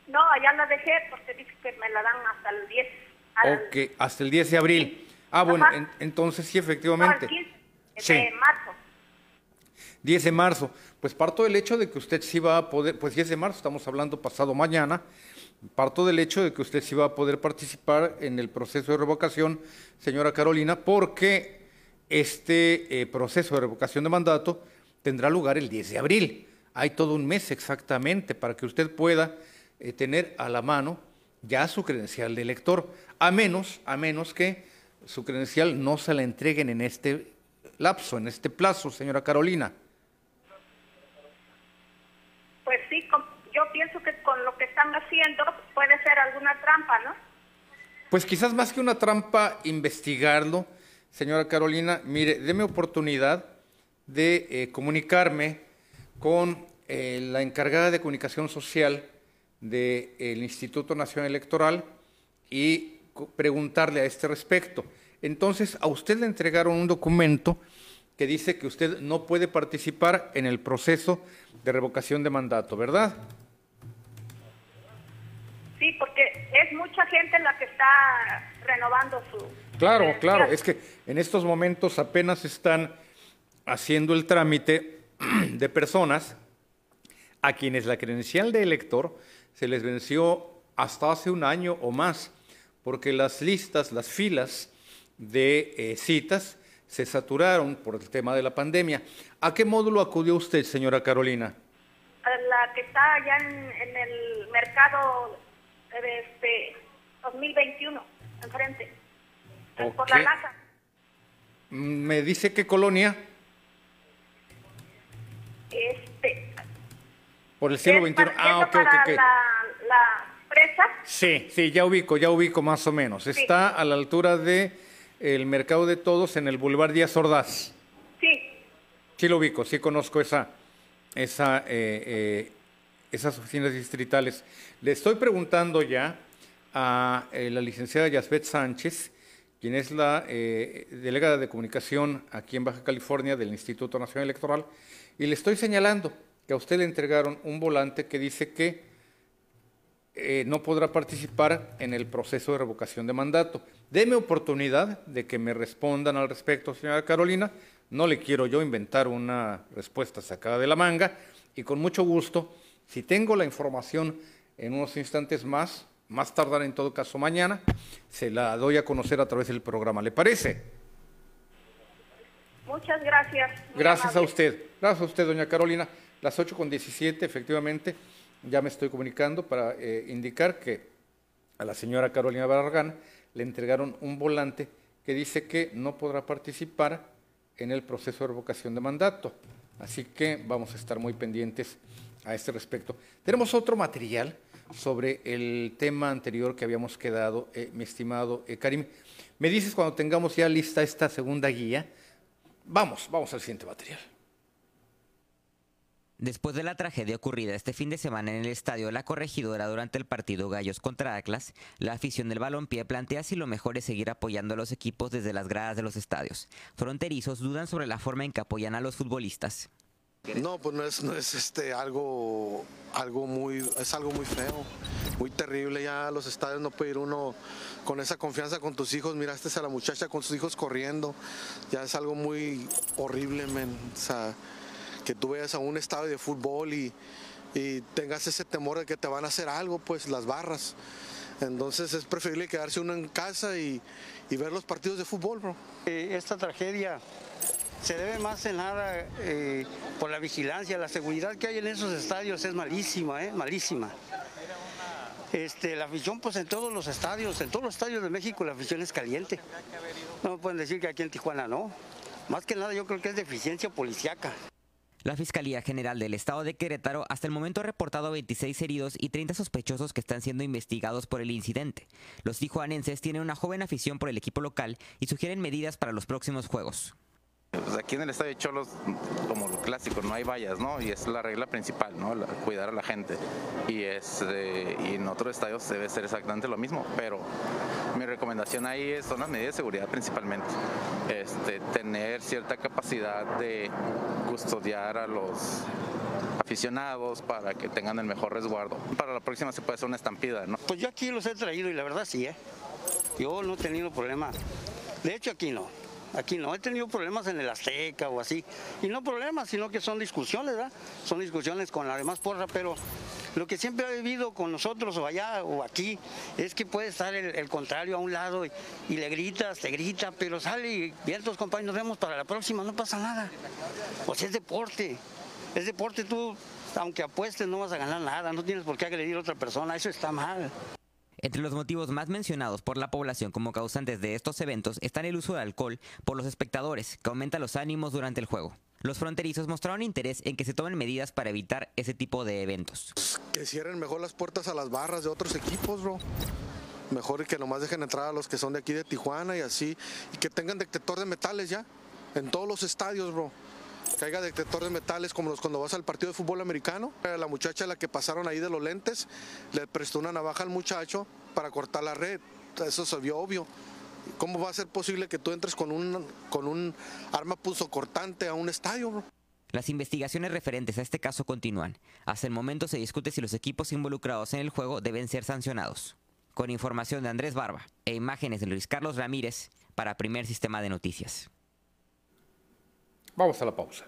S9: No, ya la dejé porque dice que me la dan hasta el 10.
S1: Ok, hasta el 10 de abril. Ah, bueno, entonces sí, efectivamente.
S9: sí. de marzo.
S1: 10 de marzo. Pues parto del hecho de que usted sí va a poder, pues 10 de marzo, estamos hablando pasado mañana, parto del hecho de que usted sí va a poder participar en el proceso de revocación, señora Carolina, porque este eh, proceso de revocación de mandato tendrá lugar el 10 de abril. Hay todo un mes exactamente para que usted pueda eh, tener a la mano ya su credencial de elector, a menos, a menos que su credencial no se la entreguen en este lapso, en este plazo, señora Carolina.
S9: que están haciendo puede ser alguna trampa, ¿no?
S1: Pues quizás más que una trampa, investigarlo. Señora Carolina, mire, déme oportunidad de eh, comunicarme con eh, la encargada de comunicación social del Instituto Nacional Electoral y preguntarle a este respecto. Entonces, a usted le entregaron un documento que dice que usted no puede participar en el proceso de revocación de mandato, ¿verdad?
S9: Sí, porque es mucha gente la que está renovando su...
S1: Claro, claro, es que en estos momentos apenas están haciendo el trámite de personas a quienes la credencial de elector se les venció hasta hace un año o más, porque las listas, las filas de eh, citas se saturaron por el tema de la pandemia. ¿A qué módulo acudió usted, señora Carolina?
S9: La que está allá en, el mercado este 2021, enfrente, por la casa.
S1: ¿Me dice qué colonia?
S9: Este.
S1: Por el siglo XXI. Ah, ok, ok, ok.
S9: La, presa.
S1: Sí, sí, ya ubico, ya ubico más o menos. Está a la altura de el Mercado de Todos en el Boulevard Díaz Ordaz.
S9: Sí.
S1: Sí lo ubico, sí conozco esa, esa, eh, eh, esas oficinas distritales. Le estoy preguntando ya a eh, la licenciada Yasbet Sánchez, quien es la delegada de comunicación aquí en Baja California del Instituto Nacional Electoral, y le estoy señalando que a usted le entregaron un volante que dice que no podrá participar en el proceso de revocación de mandato. Deme oportunidad de que me respondan al respecto, señora Carolina. No le quiero yo inventar una respuesta sacada de la manga y con mucho gusto, si tengo la información en unos instantes más, más tardar en todo caso mañana, se la doy a conocer a través del programa. ¿Le parece?
S9: Muchas gracias.
S1: Gracias a usted. Gracias a usted, doña Carolina. Las 8 con 17, efectivamente, ya me estoy comunicando para eh, indicar que a la señora Carolina Barragán le entregaron un volante que dice que no podrá participar en el proceso de revocación de mandato. Así que vamos a estar muy pendientes a este respecto. Tenemos otro material sobre el tema anterior que habíamos quedado, eh, mi estimado eh, Karim. Me dices cuando tengamos ya lista esta segunda guía. Vamos, vamos al siguiente material.
S10: Después de la tragedia ocurrida este fin de semana en el estadio La Corregidora durante el partido Gallos contra Atlas, la afición del balompié plantea si lo mejor es seguir apoyando a los equipos desde las gradas de los estadios. Fronterizos dudan sobre la forma en que apoyan a los futbolistas.
S11: No, pues no es, no es este algo, algo muy, es algo muy feo, muy terrible. Ya a los estadios no puede ir uno con esa confianza con tus hijos. Miraste a la muchacha con sus hijos corriendo. Ya es algo muy horrible, men. O sea, que tú vayas a un estadio de fútbol y, tengas ese temor de que te van a hacer algo, pues las barras. Entonces es preferible quedarse uno en casa y, ver los partidos de fútbol, bro.
S12: Eh, esta tragedia se debe más en nada eh, por la vigilancia, la seguridad que hay en esos estadios es malísima, eh, malísima. Este, la afición, pues en todos los estadios, en todos los estadios de México la afición es caliente. No me pueden decir que aquí en Tijuana no. Más que nada yo creo que es deficiencia policiaca.
S10: La Fiscalía General del Estado de Querétaro hasta el momento ha reportado 26 heridos y 30 sospechosos que están siendo investigados por el incidente. Los tijuanenses tienen una joven afición por el equipo local y sugieren medidas para los próximos juegos.
S13: Pues aquí en el estadio de Cholos, como lo clásico, no hay vallas, ¿no? Y es la regla principal, ¿no? cuidar a la gente. Y, es, eh, y en otros estadios debe ser exactamente lo mismo, pero mi recomendación ahí son las medidas de seguridad principalmente. Este, tener cierta capacidad de custodiar a los aficionados para que tengan el mejor resguardo. Para la próxima se puede hacer una estampida, ¿no?
S12: Pues yo aquí los he traído y la verdad sí, ¿eh? Yo no he tenido problema. De hecho aquí no. Aquí no he tenido problemas en el Azteca o así. Y no problemas, sino que son discusiones, ¿verdad? Son discusiones con la demás porra, pero lo que siempre ha vivido con nosotros o allá o aquí es que puede estar el, contrario a un lado y, le gritas, te grita, pero sale y bien tus compañeros, nos vemos para la próxima, no pasa nada. O sea, es deporte. Es deporte, tú, aunque apuestes, no vas a ganar nada, no tienes por qué agredir a otra persona, eso está mal.
S10: Entre los motivos más mencionados por la población como causantes de estos eventos están el uso de alcohol por los espectadores, que aumenta los ánimos durante el juego. Los fronterizos mostraron interés en que se tomen medidas para evitar ese tipo de eventos.
S11: Que cierren mejor las puertas a las barras de otros equipos, bro. Mejor que nomás dejen entrar a los que son de aquí de Tijuana y así. Y que tengan detector de metales ya. En todos los estadios, bro. Haya detector de metales como los cuando vas al partido de fútbol americano. La muchacha a la que pasaron ahí de los lentes le prestó una navaja al muchacho para cortar la red. Eso se vio obvio. ¿Cómo va a ser posible que tú entres con un, con un arma cortante a un estadio?
S10: Las investigaciones referentes a este caso continúan. Hasta el momento se discute si los equipos involucrados en el juego deben ser sancionados. Con información de Andrés Barba e imágenes de Luis Carlos Ramírez para Primer Sistema de Noticias.
S1: Vamos a la pausa.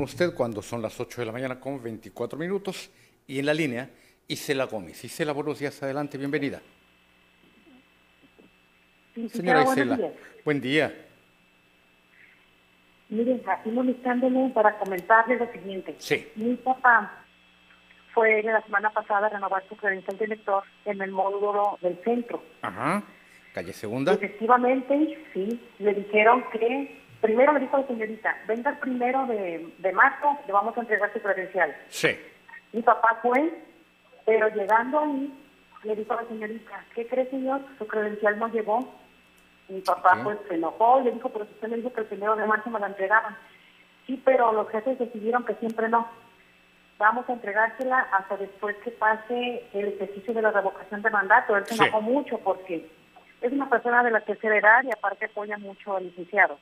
S1: Con usted cuando son las 8 de la mañana con 24 minutos y en la línea Isela Gómez. Isela, buenos días, adelante, bienvenida. Señora Isela, buen día.
S14: Miren, aquí molestándole para comentarle lo siguiente.
S1: Sí.
S14: Mi papá fue la semana pasada a renovar su credencial de lector en el módulo del centro.
S1: Ajá. Calle Segunda.
S14: Efectivamente, sí. Le dijeron que Primero me dijo la señorita, venga el primero de, de marzo, le vamos a entregar su credencial.
S1: Sí.
S14: Mi papá fue, pero llegando ahí, le dijo a la señorita, ¿qué cree señor? Su credencial no llegó. Mi papá pues se enojó y le dijo, pero usted me dijo que el primero de marzo me la entregaban. Sí, pero los jefes decidieron que siempre no. Vamos a entregársela hasta después que pase el ejercicio de la revocación de mandato. Él se
S15: Sí.
S14: enojó mucho porque es una persona de la tercera edad y aparte apoya mucho al licenciado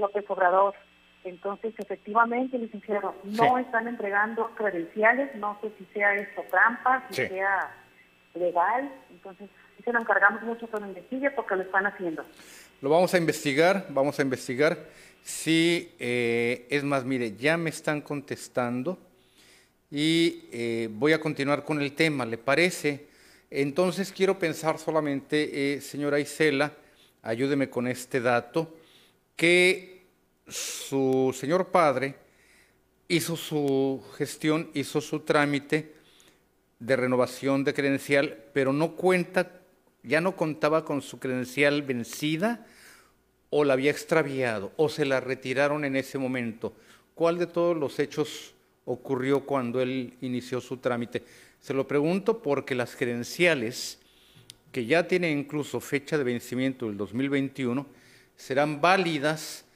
S14: López Obrador. Entonces, efectivamente, licenciado, no
S1: Sí.
S14: están entregando credenciales, no sé si sea esto trampa, si
S1: Sí.
S14: sea legal, entonces sí se lo encargamos mucho que lo investigue porque lo están haciendo.
S1: Lo vamos a investigar, vamos a investigar. Si, eh, es más, mire, ya me están contestando y eh, voy a continuar con el tema, ¿le parece? Entonces quiero pensar solamente, eh, señora Isela, ayúdeme con este dato, que su señor padre hizo su gestión, hizo su trámite de renovación de credencial, pero no cuenta, ya no contaba con su credencial vencida o la había extraviado o se la retiraron en ese momento. ¿Cuál de todos los hechos ocurrió cuando él inició su trámite? Se lo pregunto porque las credenciales, que ya tienen incluso fecha de vencimiento del 2021, serán válidas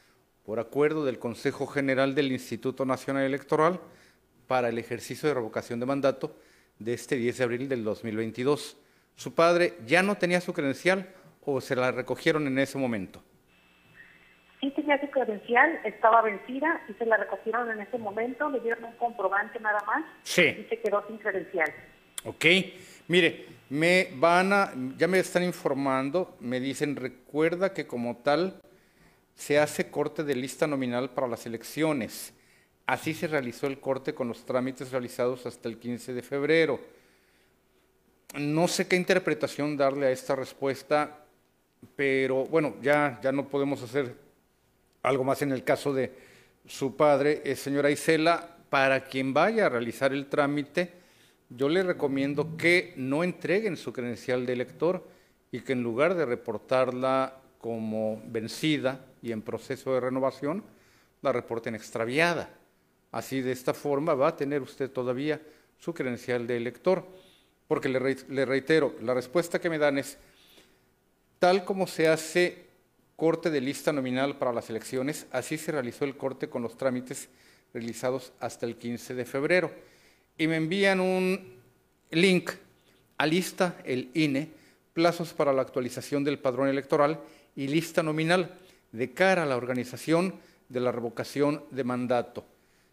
S1: por acuerdo del Consejo General del Instituto Nacional Electoral para el ejercicio de revocación de mandato de este 10 de abril del 2022. ¿Su padre ya no tenía su credencial o se la recogieron en ese momento?
S14: Sí tenía su credencial, estaba vencida y se la recogieron en ese momento, le dieron un comprobante nada más
S1: Sí.
S14: y se quedó sin credencial.
S1: Ok, mire, me van a, ya me están informando, me dicen, recuerda que como tal se hace corte de lista nominal para las elecciones. Así se realizó el corte con los trámites realizados hasta el 15 de febrero. No sé qué interpretación darle a esta respuesta, pero bueno, ya, ya no podemos hacer algo más en el caso de su padre, eh, señora Isela, para quien vaya a realizar el trámite, yo le recomiendo que no entreguen su credencial de elector y que en lugar de reportarla como vencida y en proceso de renovación, la reporten extraviada. Así de esta forma va a tener usted todavía su credencial de elector. Porque le reitero, la respuesta que me dan es, tal como se hace corte de lista nominal para las elecciones, así se realizó el corte con los trámites realizados hasta el 15 de febrero. Y me envían un link a lista, el INE, plazos para la actualización del padrón electoral y lista nominal de cara a la organización de la revocación de mandato.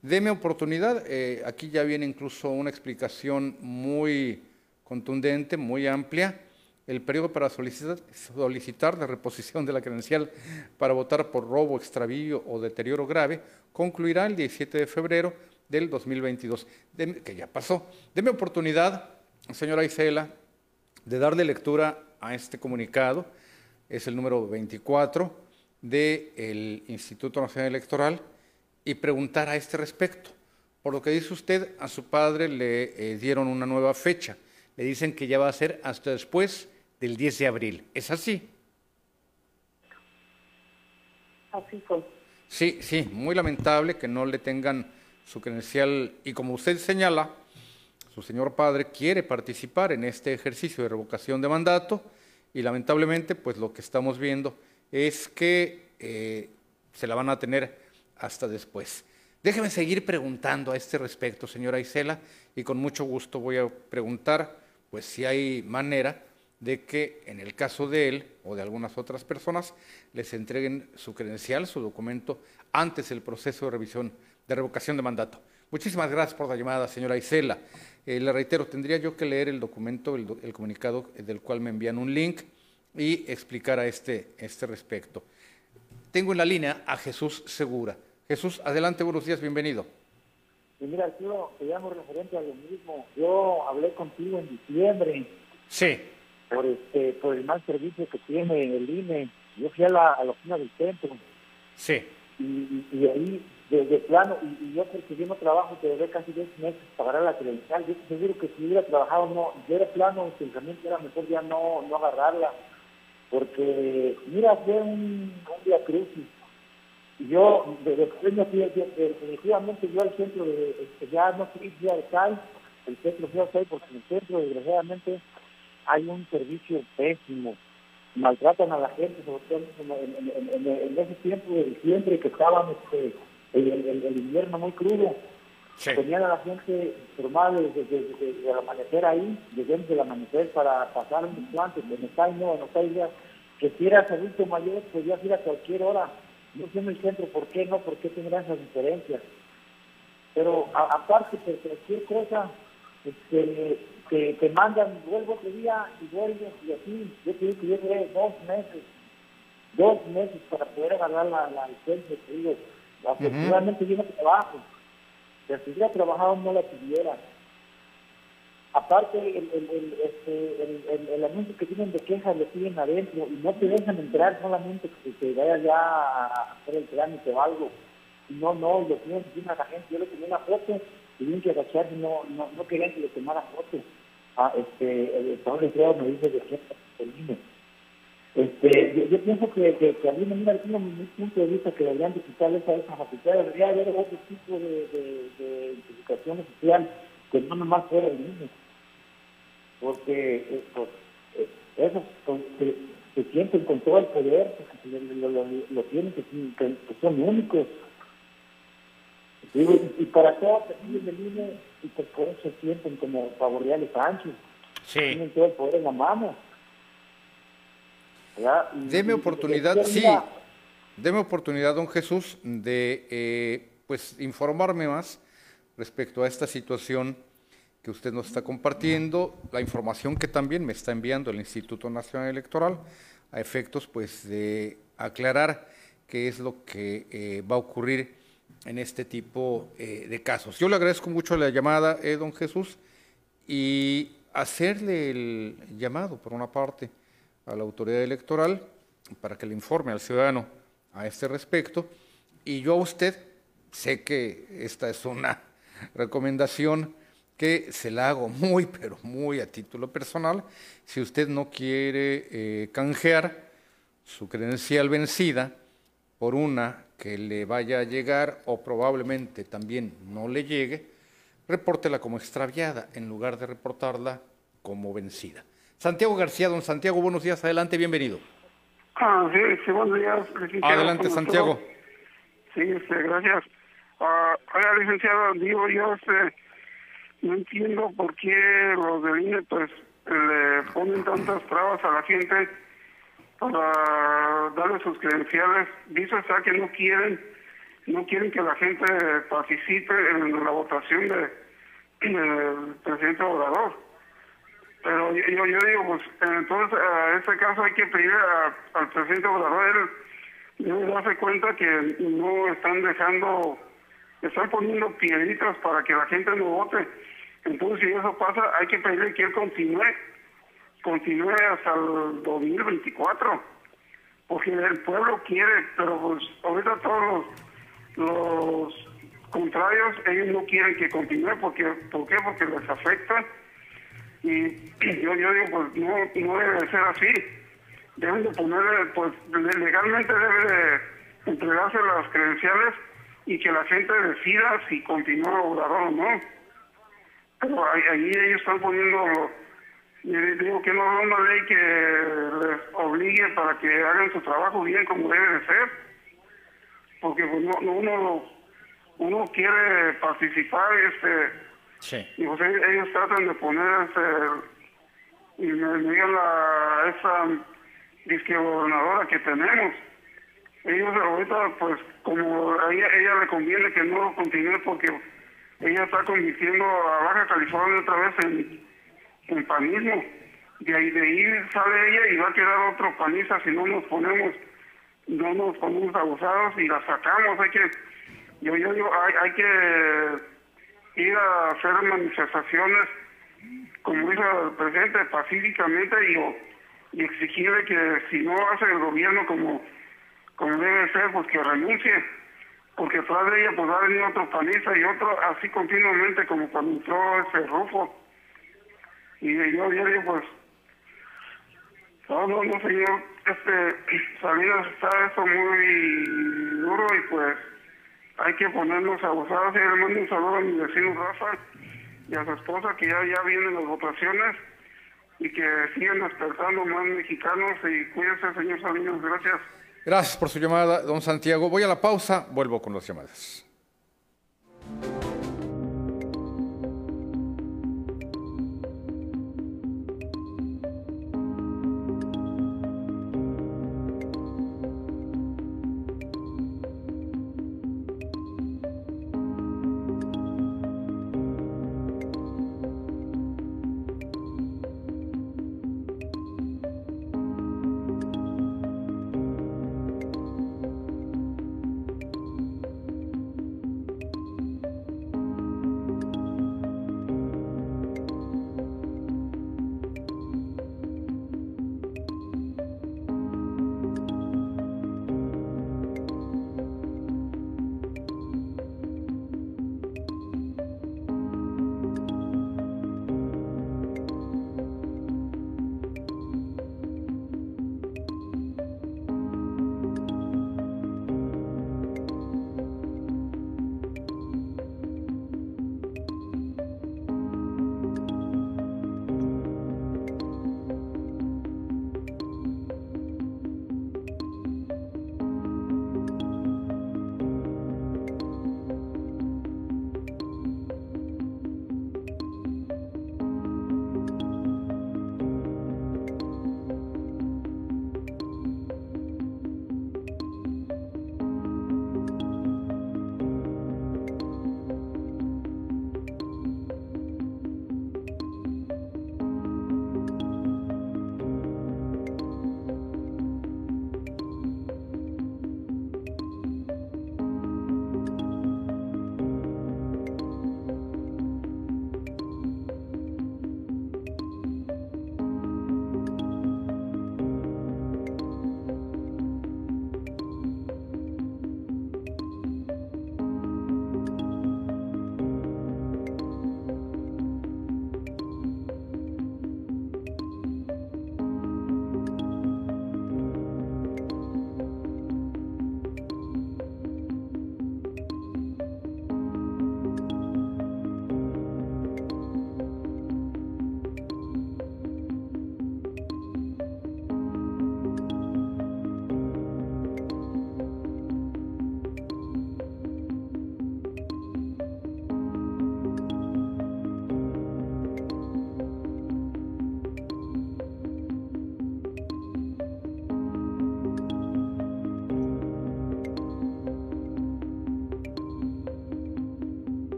S1: Deme oportunidad, eh, aquí ya viene incluso una explicación muy contundente, muy amplia. El periodo para solicitar, solicitar la reposición de la credencial para votar por robo, extravío o deterioro grave concluirá el 17 de febrero del 2022, Deme- que ya pasó. Deme oportunidad, señora Isela, de darle lectura a este comunicado. Es el número 24 del Instituto Nacional Electoral y preguntar a este respecto. Por lo que dice usted, a su padre le eh, dieron una nueva fecha. Le dicen que ya va a ser hasta después del 10 de abril. ¿Es así?
S14: Así fue.
S1: Sí, sí, muy lamentable que no le tengan su credencial y como usted señala, su señor padre quiere participar en este ejercicio de revocación de mandato y lamentablemente pues lo que estamos viendo es que eh, se la van a tener hasta después. Déjeme seguir preguntando a este respecto, señora Isela, y con mucho gusto voy a preguntar pues si hay manera de que en el caso de él o de algunas otras personas les entreguen su credencial, su documento, antes del proceso de revisión de revocación de mandato. Muchísimas gracias por la llamada, señora Isela. Eh, le reitero, tendría yo que leer el documento, el, el comunicado del cual me envían un link y explicar a este, este respecto. Tengo en la línea a Jesús Segura. Jesús, adelante, buenos días, bienvenido.
S15: Y mira, yo te llamo referente a lo mismo. Yo hablé contigo en diciembre
S1: Sí.
S15: por este por el mal servicio que tiene el INE. Yo fui a la, a la oficina del centro
S1: Sí.
S15: y, y- y ahí, de, plano, y, y yo porque yo no trabajo, te debe casi 10 meses pagar la credencial. Yo seguro que si hubiera trabajado, no, yo era plano, pensamiento era mejor ya no, no agarrarla. Porque, mira, fue un, un día crucis. Y yo, de, de pequeño, fui, de- de- definitivamente yo al centro, de, este, ya no fui, fui al CAI, el centro fui al CAI porque en el centro, desgraciadamente, hay un servicio pésimo, maltratan a la gente, sobre todo en, ese tiempo de diciembre que estaban este, el, invierno muy crudo. Tenían a la gente formada desde, el amanecer ahí, desde el amanecer para pasar unos cuantos, en está no, ya, que si eras adulto mayor podías ir a cualquier hora, no sé en el centro, ¿por qué no? ¿Por qué tendrán esas diferencias? Pero aparte de cualquier cosa, este, que te mandan, vuelvo otro día y vuelvo y así, yo te digo que yo duré dos meses, dos meses para poder agarrar la, la licencia, te digo, afortunadamente uh -huh. yo trabajo, pero si hubiera trabajado no la tuviera. Aparte, el, el, el, este, el, anuncio que tienen de quejas lo tienen adentro y no te dejan entrar solamente que te vayas ya a hacer el trámite o algo. No, no, lo tienen a la gente. Yo le tomé una foto y tienen que agacharse, no, no, no querían que le tomara foto. Ah, este, el de Empleo me dice de qué termine. Este, yo, yo, pienso que, que, que a mí, mira, tengo mi punto de vista que deberían de quitarle esa, esa facultad, debería haber otro tipo de, de, de identificación oficial que no nomás fuera el mismo. Porque eh, pues, eh, esos pues, se, se, sienten con todo el poder, porque lo, lo, lo, lo tienen, que, que, son únicos. Digo, y, para todos aquí en el INE, y pues por eso se sienten como favorreales anchos.
S1: Sí.
S15: Tienen todo el poder en la mano.
S1: Deme oportunidad, sí, deme oportunidad, don Jesús, de eh, pues informarme más respecto a esta situación que usted nos está compartiendo, la información que también me está enviando el Instituto Nacional Electoral, a efectos pues de aclarar qué es lo que eh, va a ocurrir en este tipo eh, de casos. Yo le agradezco mucho la llamada, eh, don Jesús, y hacerle el llamado, por una parte, a la autoridad electoral para que le informe al ciudadano a este respecto. Y yo a usted, sé que esta es una recomendación que se la hago muy, pero muy a título personal. Si usted no quiere eh, canjear su credencial vencida por una que le vaya a llegar o probablemente también no le llegue, repórtela como extraviada en lugar de reportarla como vencida. Santiago García, don Santiago, buenos días, adelante, bienvenido.
S16: Ah, sí, sí, buenos días, licenciado.
S1: Adelante,
S16: ¿cómo
S1: Santiago.
S16: Sí, este, gracias. Ah, oiga, licenciado, digo yo, este, no entiendo por qué los del INE, pues, le ponen tantas trabas a la gente para darle sus credenciales. Dice está que no quieren, no quieren que la gente participe en la votación de, del presidente Obrador. Pero yo, yo, digo, pues entonces a este caso hay que pedir al presidente Obrador, él darse cuenta que no están dejando, están poniendo piedritas para que la gente no vote. Entonces si eso pasa, hay que pedirle que él continúe, continúe hasta el 2024, porque el pueblo quiere, pero pues ahorita todos los, los contrarios, ellos no quieren que continúe, porque, ¿por qué? Porque les afecta y yo, yo digo, pues no, no debe de ser así. Deben de ponerle, pues le- legalmente debe de entregarse las credenciales y que la gente decida si continúa Obrador o no. Pero ahí, ahí ellos están poniendo, yo digo que no es una ley que les obligue para que hagan su trabajo bien como debe de ser. Porque pues, no- uno, uno quiere participar, este Y pues ellos, ellos tratan de poner ese, y me, digan la, esa disque gobernadora que tenemos. Ellos ahorita, pues, como ella, ella le conviene que no continúe porque ella está convirtiendo a Baja California otra vez en, panismo. De ahí, de ahí sale ella y va a quedar otro panista si no nos ponemos, no nos ponemos abusados y la sacamos. Hay que, yo, yo, yo, hay, hay que ir a hacer manifestaciones, como dijo el presidente, pacíficamente y, y exigirle que si no hace el gobierno como, como debe ser, pues que renuncie. Porque tras de ella pues va a venir otro panista y otro así continuamente como cuando entró ese Rufo. Y yo, digo pues, no, no, no señor, este, Salinas está esto muy duro y pues hay que ponernos abusados. Y le mando un saludo a mi vecino Rafa y a su esposa, que ya, ya vienen las votaciones. y que sigan despertando más mexicanos y cuídense, señor Salinas. Gracias.
S1: Gracias por su llamada, don Santiago. Voy a la pausa, vuelvo con las llamadas.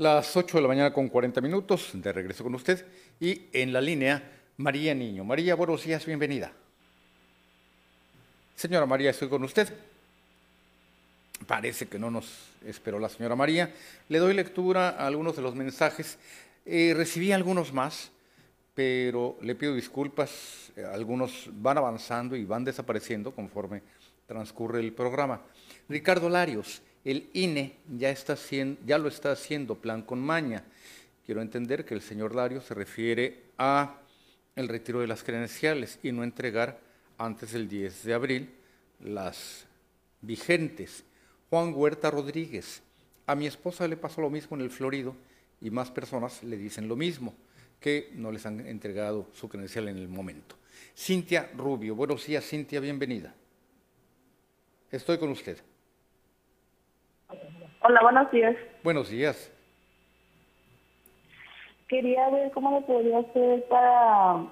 S1: Las 8 de la mañana con 40 minutos, de regreso con usted. Y en la línea, María Niño. María, buenos días, bienvenida. Señora María, estoy con usted. Parece que no nos esperó la señora María. Le doy lectura a algunos de los mensajes. Eh, recibí algunos más, pero le pido disculpas. Algunos van avanzando y van desapareciendo conforme transcurre el programa. Ricardo Larios, el INE ya, lo está haciendo plan con maña. Quiero entender que el señor Larios se refiere a el retiro de las credenciales y no entregar antes del 10 de abril las vigentes. Juan Huerta Rodríguez, a mi esposa le pasó lo mismo en el Florido y más personas le dicen lo mismo, que no les han entregado su credencial en el momento. Cintia Rubio, buenos días Cintia, bienvenida. Estoy con usted.
S17: Hola, buenos días.
S1: Buenos días.
S17: Quería ver cómo lo podría hacer para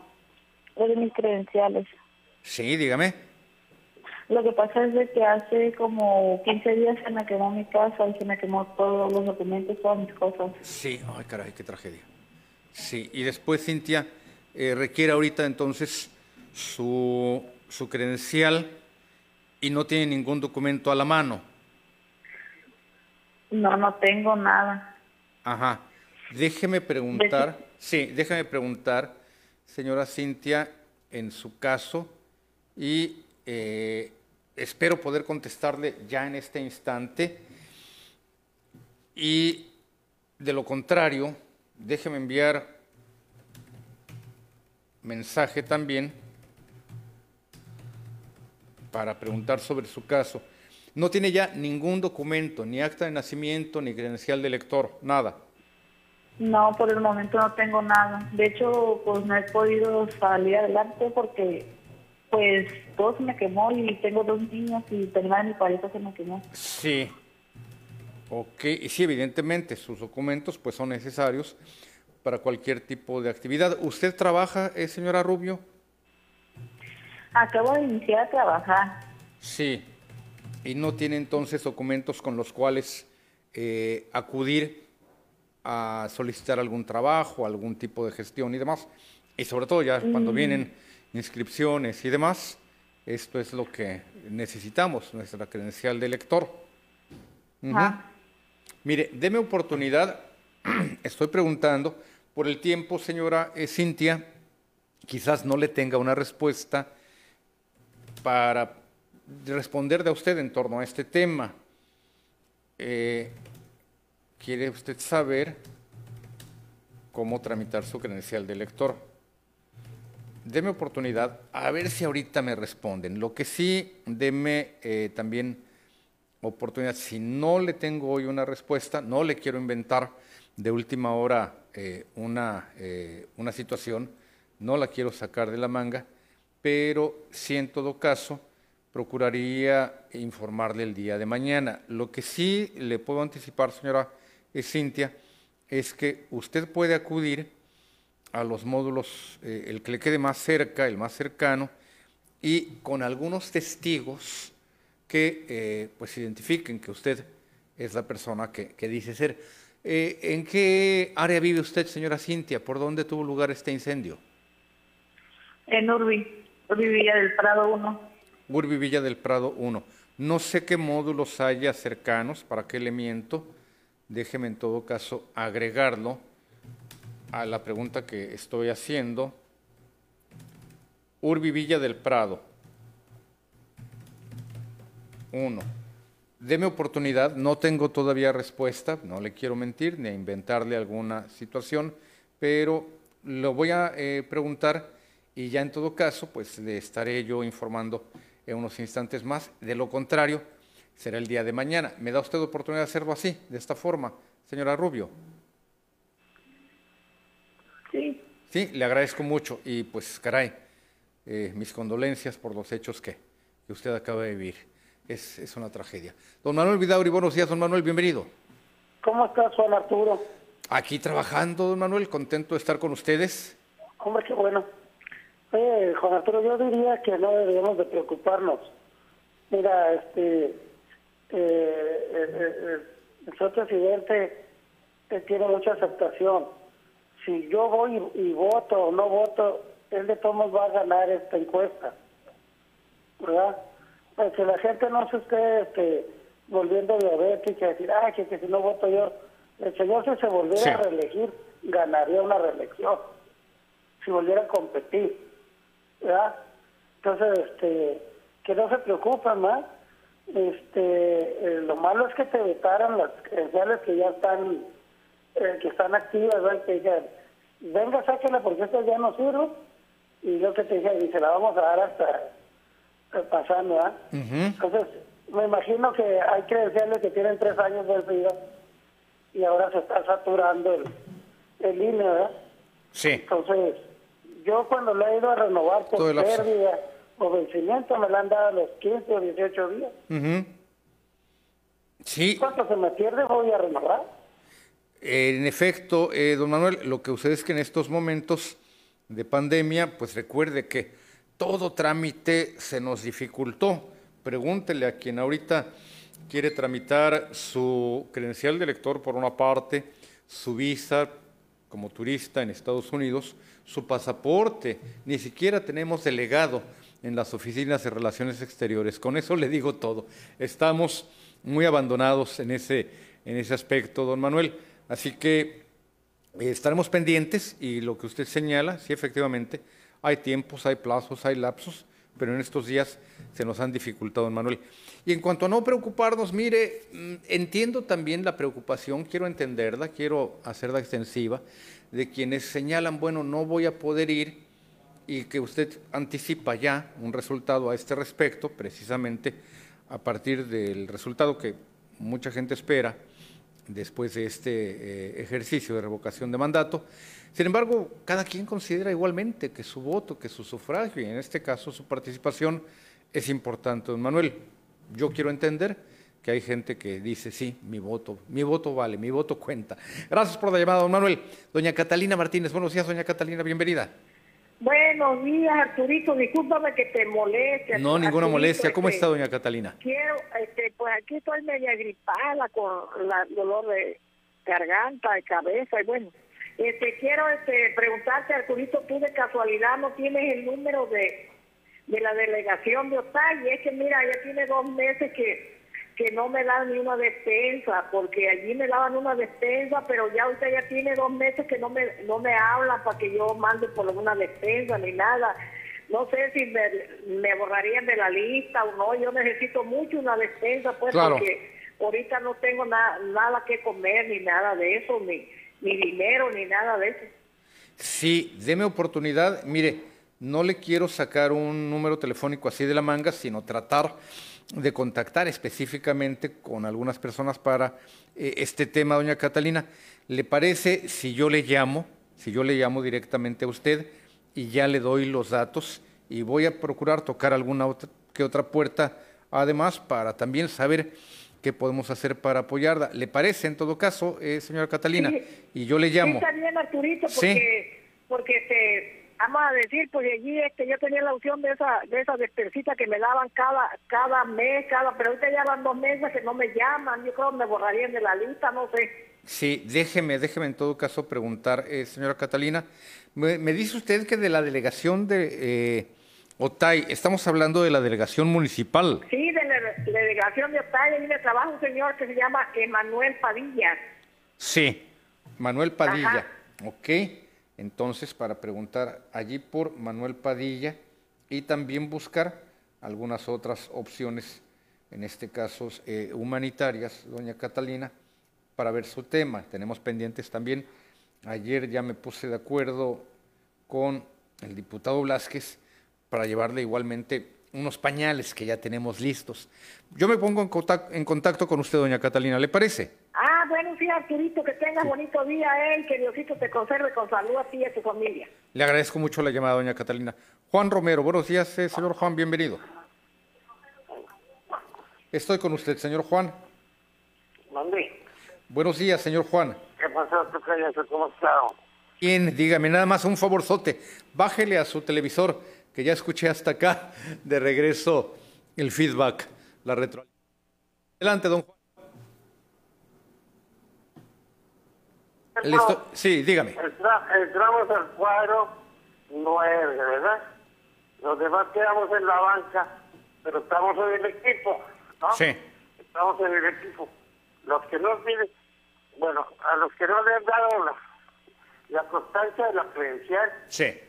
S17: lo de mis credenciales.
S1: Sí, dígame.
S17: Lo que pasa es de que hace como 15 días se me quemó mi casa y se me quemó todos los documentos, todas mis cosas.
S1: Sí, ay caray, qué tragedia. Sí, y después Cintia eh, requiere ahorita entonces su, su credencial y no tiene ningún documento a la mano.
S17: No, no tengo nada.
S1: Ajá. Déjeme preguntar, sí, déjeme preguntar, señora Cintia, en su caso, y eh, espero poder contestarle ya en este instante. Y de lo contrario, déjeme enviar mensaje también para preguntar sobre su caso. No tiene ya ningún documento, ni acta de nacimiento, ni credencial de lector, nada.
S17: No, por el momento no tengo nada. De hecho, pues no he podido salir adelante porque pues todo se me quemó y tengo dos niños y tenía mi pareja se me quemó.
S1: Sí. Ok, y sí, evidentemente sus documentos pues son necesarios para cualquier tipo de actividad. ¿Usted trabaja, eh, señora Rubio?
S17: Acabo de iniciar a trabajar.
S1: Sí y no tiene entonces documentos con los cuales eh, acudir a solicitar algún trabajo, algún tipo de gestión y demás. Y sobre todo ya cuando mm. vienen inscripciones y demás, esto es lo que necesitamos, nuestra credencial de lector. Ah. Mire, deme oportunidad, estoy preguntando, por el tiempo, señora eh, Cintia, quizás no le tenga una respuesta para responder de usted en torno a este tema. Eh, ¿Quiere usted saber cómo tramitar su credencial de lector? Deme oportunidad, a ver si ahorita me responden. Lo que sí, deme eh, también oportunidad. Si no le tengo hoy una respuesta, no le quiero inventar de última hora eh, una, una situación, no la quiero sacar de la manga, pero si en todo caso procuraría informarle el día de mañana. Lo que sí le puedo anticipar, señora Cintia, es que usted puede acudir a los módulos, eh, el que le quede más cerca, el más cercano, y con algunos testigos que eh, pues identifiquen que usted es la persona que, dice ser. Eh, ¿En qué área vive usted, señora Cintia? ¿Por dónde tuvo lugar este incendio?
S17: En Urbi, Urbi Villa del Prado 1.
S1: Urbi Villa del Prado 1. No sé qué módulos haya cercanos, para qué le miento. Déjeme en todo caso agregarlo a la pregunta que estoy haciendo. Urbi Villa del Prado 1. Deme oportunidad, no tengo todavía respuesta, no le quiero mentir ni inventarle alguna situación, pero lo voy a eh, preguntar y ya en todo caso, pues le estaré yo informando en unos instantes más. De lo contrario, será el día de mañana. ¿Me da usted oportunidad de hacerlo así, de esta forma, señora Rubio?
S17: Sí.
S1: Sí, le agradezco mucho y pues caray, eh, mis condolencias por los hechos que, usted acaba de vivir. Es, es, una tragedia. Don Manuel Vidauri, buenos días, don Manuel, bienvenido.
S18: ¿Cómo estás, Juan Arturo?
S1: Aquí trabajando, don Manuel, contento de estar con ustedes.
S18: Hombre, qué bueno. Eh, Juan Arturo, yo diría que no debemos de preocuparnos. Mira, este, eh, eh, el presidente tiene mucha aceptación. Si yo voy y, voto o no voto, él de todos va a ganar esta encuesta. ¿Verdad? Pues que la gente no se esté este, volviendo diabética y que decir, ay, que, que si no voto yo. El señor si se volviera
S1: Sí.
S18: a reelegir, ganaría una reelección. Si volviera a competir. ¿Verdad? Entonces, este, que no se preocupen más. Este, eh, lo malo es que te vetaran las credenciales que ya están, eh, que están activas, ¿verdad? Que digan, venga, sáquela porque esta ya no sirve. Y lo que te dije, y se la vamos a dar hasta eh, pasando, ¿verdad? Entonces, me imagino que hay credenciales que tienen tres años vencidas y ahora se está saturando el, el INE, ¿verdad?
S1: Sí.
S18: Entonces, yo cuando le he ido a renovar por
S1: Todo
S18: pérdida o vencimiento, me la han dado a los 15 o 18 días.
S1: Ujú. Sí,
S18: ¿Cuánto se me pierde? Voy a renovar.
S1: En efecto, eh, don Manuel, lo que sucede es que en estos momentos de pandemia, pues recuerde que todo trámite se nos dificultó. Pregúntele a quien ahorita quiere tramitar su credencial de elector por una parte, su visa como turista en Estados Unidos, su pasaporte. Ni siquiera tenemos delegado en las oficinas de relaciones exteriores. Con eso le digo todo. Estamos muy abandonados en ese, en ese aspecto, don Manuel. Así que eh, estaremos pendientes y lo que usted señala, sí, efectivamente, hay tiempos, hay plazos, hay lapsos, pero en estos días se nos han dificultado, Manuel. Y en cuanto a no preocuparnos, mire, mm, entiendo también la preocupación, quiero entenderla, quiero hacerla extensiva, de quienes señalan, bueno, no voy a poder ir y que usted anticipa ya un resultado a este respecto, precisamente a partir del resultado que mucha gente espera después de este eh, ejercicio de revocación de mandato. Sin embargo, cada quien considera igualmente que su voto, que su sufragio y en este caso su participación es importante. Don Manuel, yo quiero entender que hay gente que dice, sí, mi voto, mi voto vale, mi voto cuenta. Gracias por la llamada, don Manuel. Doña Catalina Martínez, buenos días, doña Catalina, bienvenida.
S19: Buenos días, Arturito. Discúlpame que te moleste.
S1: No, ninguna
S19: Arturito,
S1: molestia. ¿Cómo
S19: este,
S1: está, doña Catalina?
S19: Quiero, este, pues aquí estoy media gripada con la dolor de garganta, de cabeza y bueno. Este, quiero este, preguntarte, Arturito, tú de casualidad no tienes el número de, de la delegación de Otay. Es que mira, ya tiene dos meses que que no me dan ni una despensa, porque allí me daban una despensa, pero ya usted ya tiene dos meses que no me, no me hablan para que yo mande por alguna despensa ni nada. No sé si me, me borrarían de la lista o no, yo necesito mucho una despensa, pues,
S1: Claro.
S19: porque ahorita no tengo na- nada que comer ni nada de eso, ni, ni dinero ni nada de eso.
S1: Sí, deme oportunidad. Mire, no le quiero sacar un número telefónico así de la manga, sino tratar de contactar específicamente con algunas personas para eh, este tema, doña Catalina. ¿Le parece si yo le llamo, si yo le llamo directamente a usted y ya le doy los datos y voy a procurar tocar alguna otra, que otra puerta además para también saber qué podemos hacer para apoyarla? ¿Le parece en todo caso, eh, señora Catalina? Y yo le
S19: Sí,
S1: llamo.
S19: está bien, Arturito,
S1: Sí.
S19: porque, porque este, vamos a decir, pues allí este, yo tenía la opción de esa, de esa despensita que me daban cada, cada mes, cada, pero ahorita ya van dos meses que no me llaman, yo creo que me borrarían de la lista, no sé.
S1: Sí, déjeme, déjeme en todo caso preguntar, eh, señora Catalina. Me, me dice usted que de la delegación de eh, Otay, estamos hablando de la delegación municipal.
S19: Sí, de la la delegación de Otay, ahí me trabaja un señor que se llama Emanuel Padilla.
S1: Sí, Manuel Padilla.
S19: Ajá.
S1: Ok, entonces para preguntar allí por Manuel Padilla y también buscar algunas otras opciones, en este caso eh, humanitarias, doña Catalina, para ver su tema. Tenemos pendientes también. Ayer ya me puse de acuerdo con el diputado Blasquez para llevarle igualmente unos pañales que ya tenemos listos. Yo me pongo en contacto, en contacto con usted, doña Catalina, ¿le parece?
S19: Ah, bueno, sí, Arturito, que tengas bonito día, eh, que Diosito te conserve con salud a ti y a tu familia.
S1: Le agradezco mucho la llamada, doña Catalina. Juan Romero, buenos días, eh, señor Juan, bienvenido. Estoy con usted, señor Juan.
S18: ¿Dónde?
S1: Buenos días, señor Juan.
S18: ¿Qué pasó? ¿Cómo estado?
S1: Bien, dígame nada más un favorzote. Bájele a su televisor, que ya escuché hasta acá de regreso el feedback, la retro. Adelante, don Juan. Sí, dígame.
S18: Entra- entramos al cuadro nueve, ¿verdad? Los demás quedamos en la banca, pero estamos en el equipo, ¿no?
S1: Sí.
S18: Estamos en el equipo. Los que no tienen, bueno, a los que no le han dado la, la constancia de la credencial,
S1: Sí.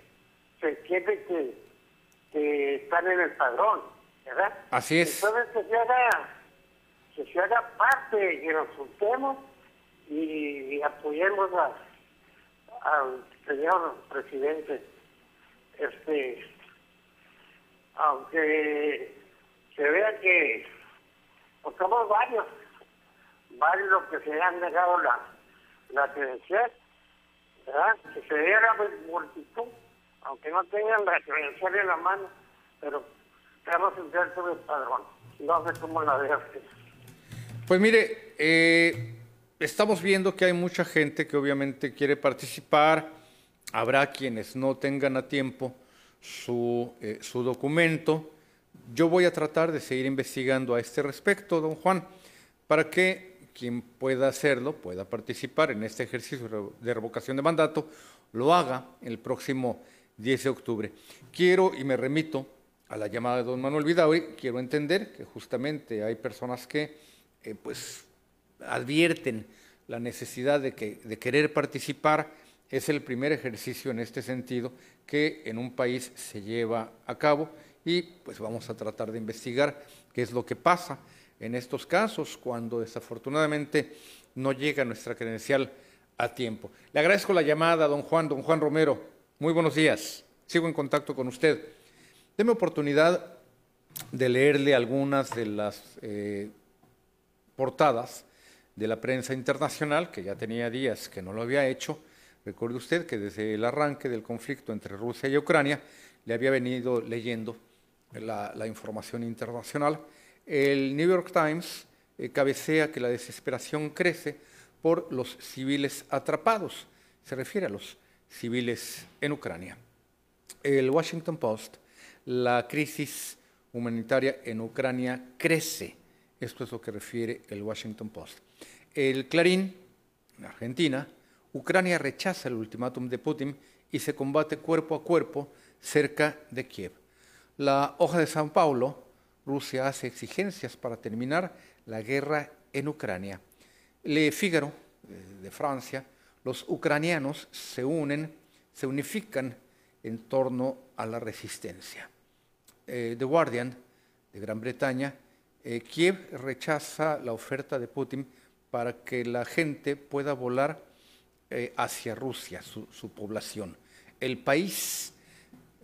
S18: se entiende que, que están en el padrón, ¿verdad?
S1: Así es.
S18: Entonces que se haga, que se haga parte, que nos juntemos y, y apoyemos a- al señor presidente. Este, aunque se vea que pues somos varios, varios los que se han negado la, la credencial, ¿verdad? Que se vea la multitud, aunque no tengan la credencial en la mano, pero estamos dentro del padrón. No sé cómo la veas.
S1: Pues mire, eh, estamos viendo que hay mucha gente que obviamente quiere participar. Habrá quienes no tengan a tiempo su, eh, su documento. Yo voy a tratar de seguir investigando a este respecto, don Juan, para que quien pueda hacerlo, pueda participar en este ejercicio de revocación de mandato, lo haga el próximo 10 de octubre. Quiero y me remito a la llamada de don Manuel Vidauri, quiero entender que justamente hay personas que eh, pues advierten la necesidad de, que, de querer participar. Es el primer ejercicio en este sentido que en un país se lleva a cabo y pues vamos a tratar de investigar qué es lo que pasa en estos casos cuando desafortunadamente no llega nuestra credencial a tiempo. Le agradezco la llamada, don Juan, don Juan Romero. Muy buenos días. Sigo en contacto con usted. Deme oportunidad de leerle algunas de las eh, portadas de la prensa internacional, que ya tenía días que no lo había hecho. Recuerde usted que desde el arranque del conflicto entre Rusia y Ucrania le había venido leyendo la, información internacional. El New York Times eh, cabecea que la desesperación crece por los civiles atrapados. Se refiere a los civiles en Ucrania. El Washington Post, la crisis humanitaria en Ucrania crece. Esto es lo que refiere el Washington Post. El Clarín, en Argentina, Ucrania rechaza el ultimátum de Putin y se combate cuerpo a cuerpo cerca de Kiev. La hoja de San Paulo, Rusia hace exigencias para terminar la guerra en Ucrania. Le Figaro, eh, de Francia, los ucranianos se unen, se unifican en torno a la resistencia. Eh, The Guardian, de Gran Bretaña, eh, Kiev rechaza la oferta de Putin para que la gente pueda volar eh, hacia Rusia, su, su población. El país,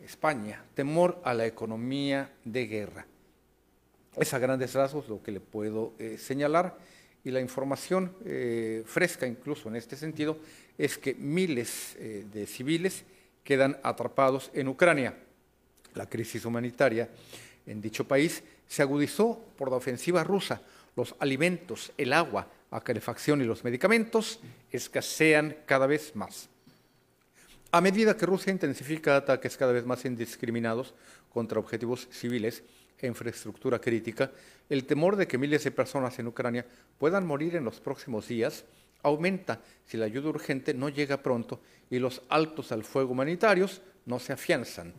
S1: España, temor a la economía de guerra. Es a grandes rasgos lo que le puedo señalar y la información eh, fresca incluso en este sentido es que miles eh, de civiles quedan atrapados en Ucrania. La crisis humanitaria en dicho país se agudizó por la ofensiva rusa. Los alimentos, el agua, la calefacción y los medicamentos escasean cada vez más. A medida que Rusia intensifica ataques cada vez más indiscriminados contra objetivos civiles infraestructura crítica, el temor de que miles de personas en Ucrania puedan morir en los próximos días aumenta si la ayuda urgente no llega pronto y los altos al fuego humanitarios no se afianzan.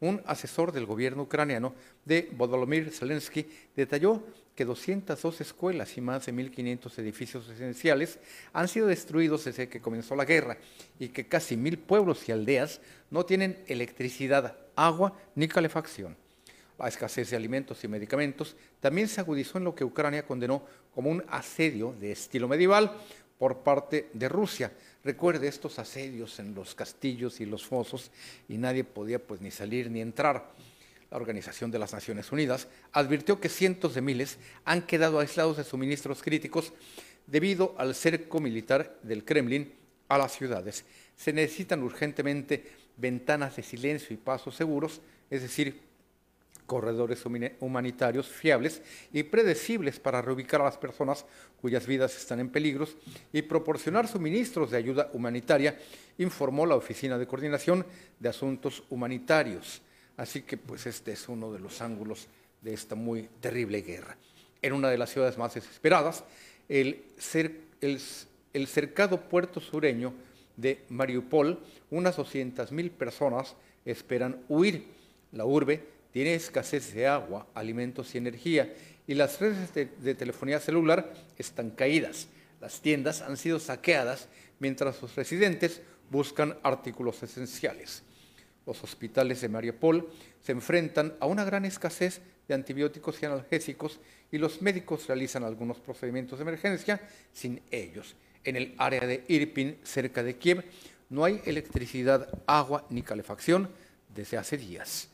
S1: Un asesor del gobierno ucraniano de Volodymyr Zelensky detalló que 202 escuelas y más de 1.500 edificios esenciales han sido destruidos desde que comenzó la guerra y que casi mil pueblos y aldeas no tienen electricidad, agua ni calefacción. La escasez de alimentos y medicamentos también se agudizó en lo que Ucrania condenó como un asedio de estilo medieval por parte de Rusia. Recuerde estos asedios en los castillos y los fosos y nadie podía pues ni salir ni entrar. La Organización de las Naciones Unidas advirtió que cientos de miles han quedado aislados de suministros críticos debido al cerco militar del Kremlin a las ciudades. Se necesitan urgentemente ventanas de silencio y pasos seguros, es decir, corredores humanitarios fiables y predecibles para reubicar a las personas cuyas vidas están en peligro y proporcionar suministros de ayuda humanitaria, informó la Oficina de Coordinación de Asuntos Humanitarios. Así que pues este es uno de los ángulos de esta muy terrible guerra. En una de las ciudades más desesperadas, el, el cercado puerto sureño de Mariupol, unas 200.000 personas esperan huir. La urbe tiene escasez de agua, alimentos y energía y las redes de, telefonía celular están caídas. Las tiendas han sido saqueadas mientras los residentes buscan artículos esenciales. Los hospitales de Mariupol se enfrentan a una gran escasez de antibióticos y analgésicos y los médicos realizan algunos procedimientos de emergencia sin ellos. En el área de Irpin, cerca de Kiev, no hay electricidad, agua ni calefacción desde hace días.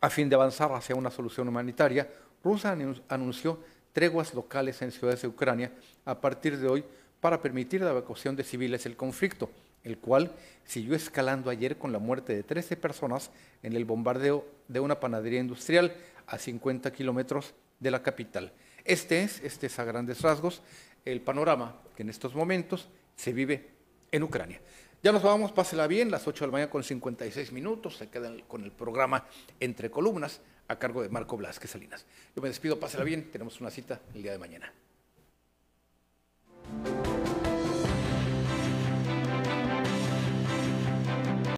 S1: A fin de avanzar hacia una solución humanitaria, Rusia anunció treguas locales en ciudades de Ucrania a partir de hoy para permitir la evacuación de civiles del conflicto, el cual siguió escalando ayer con la muerte de 13 personas en el bombardeo de una panadería industrial a 50 kilómetros de la capital. Este es, este es a grandes rasgos, el panorama que en estos momentos se vive en Ucrania. Ya nos vamos, pásela bien, las 8 de la mañana con 56 minutos, se quedan con el programa Entre Columnas a cargo de Marco Blasque Salinas. Yo me despido, pásela bien, tenemos una cita el día de mañana.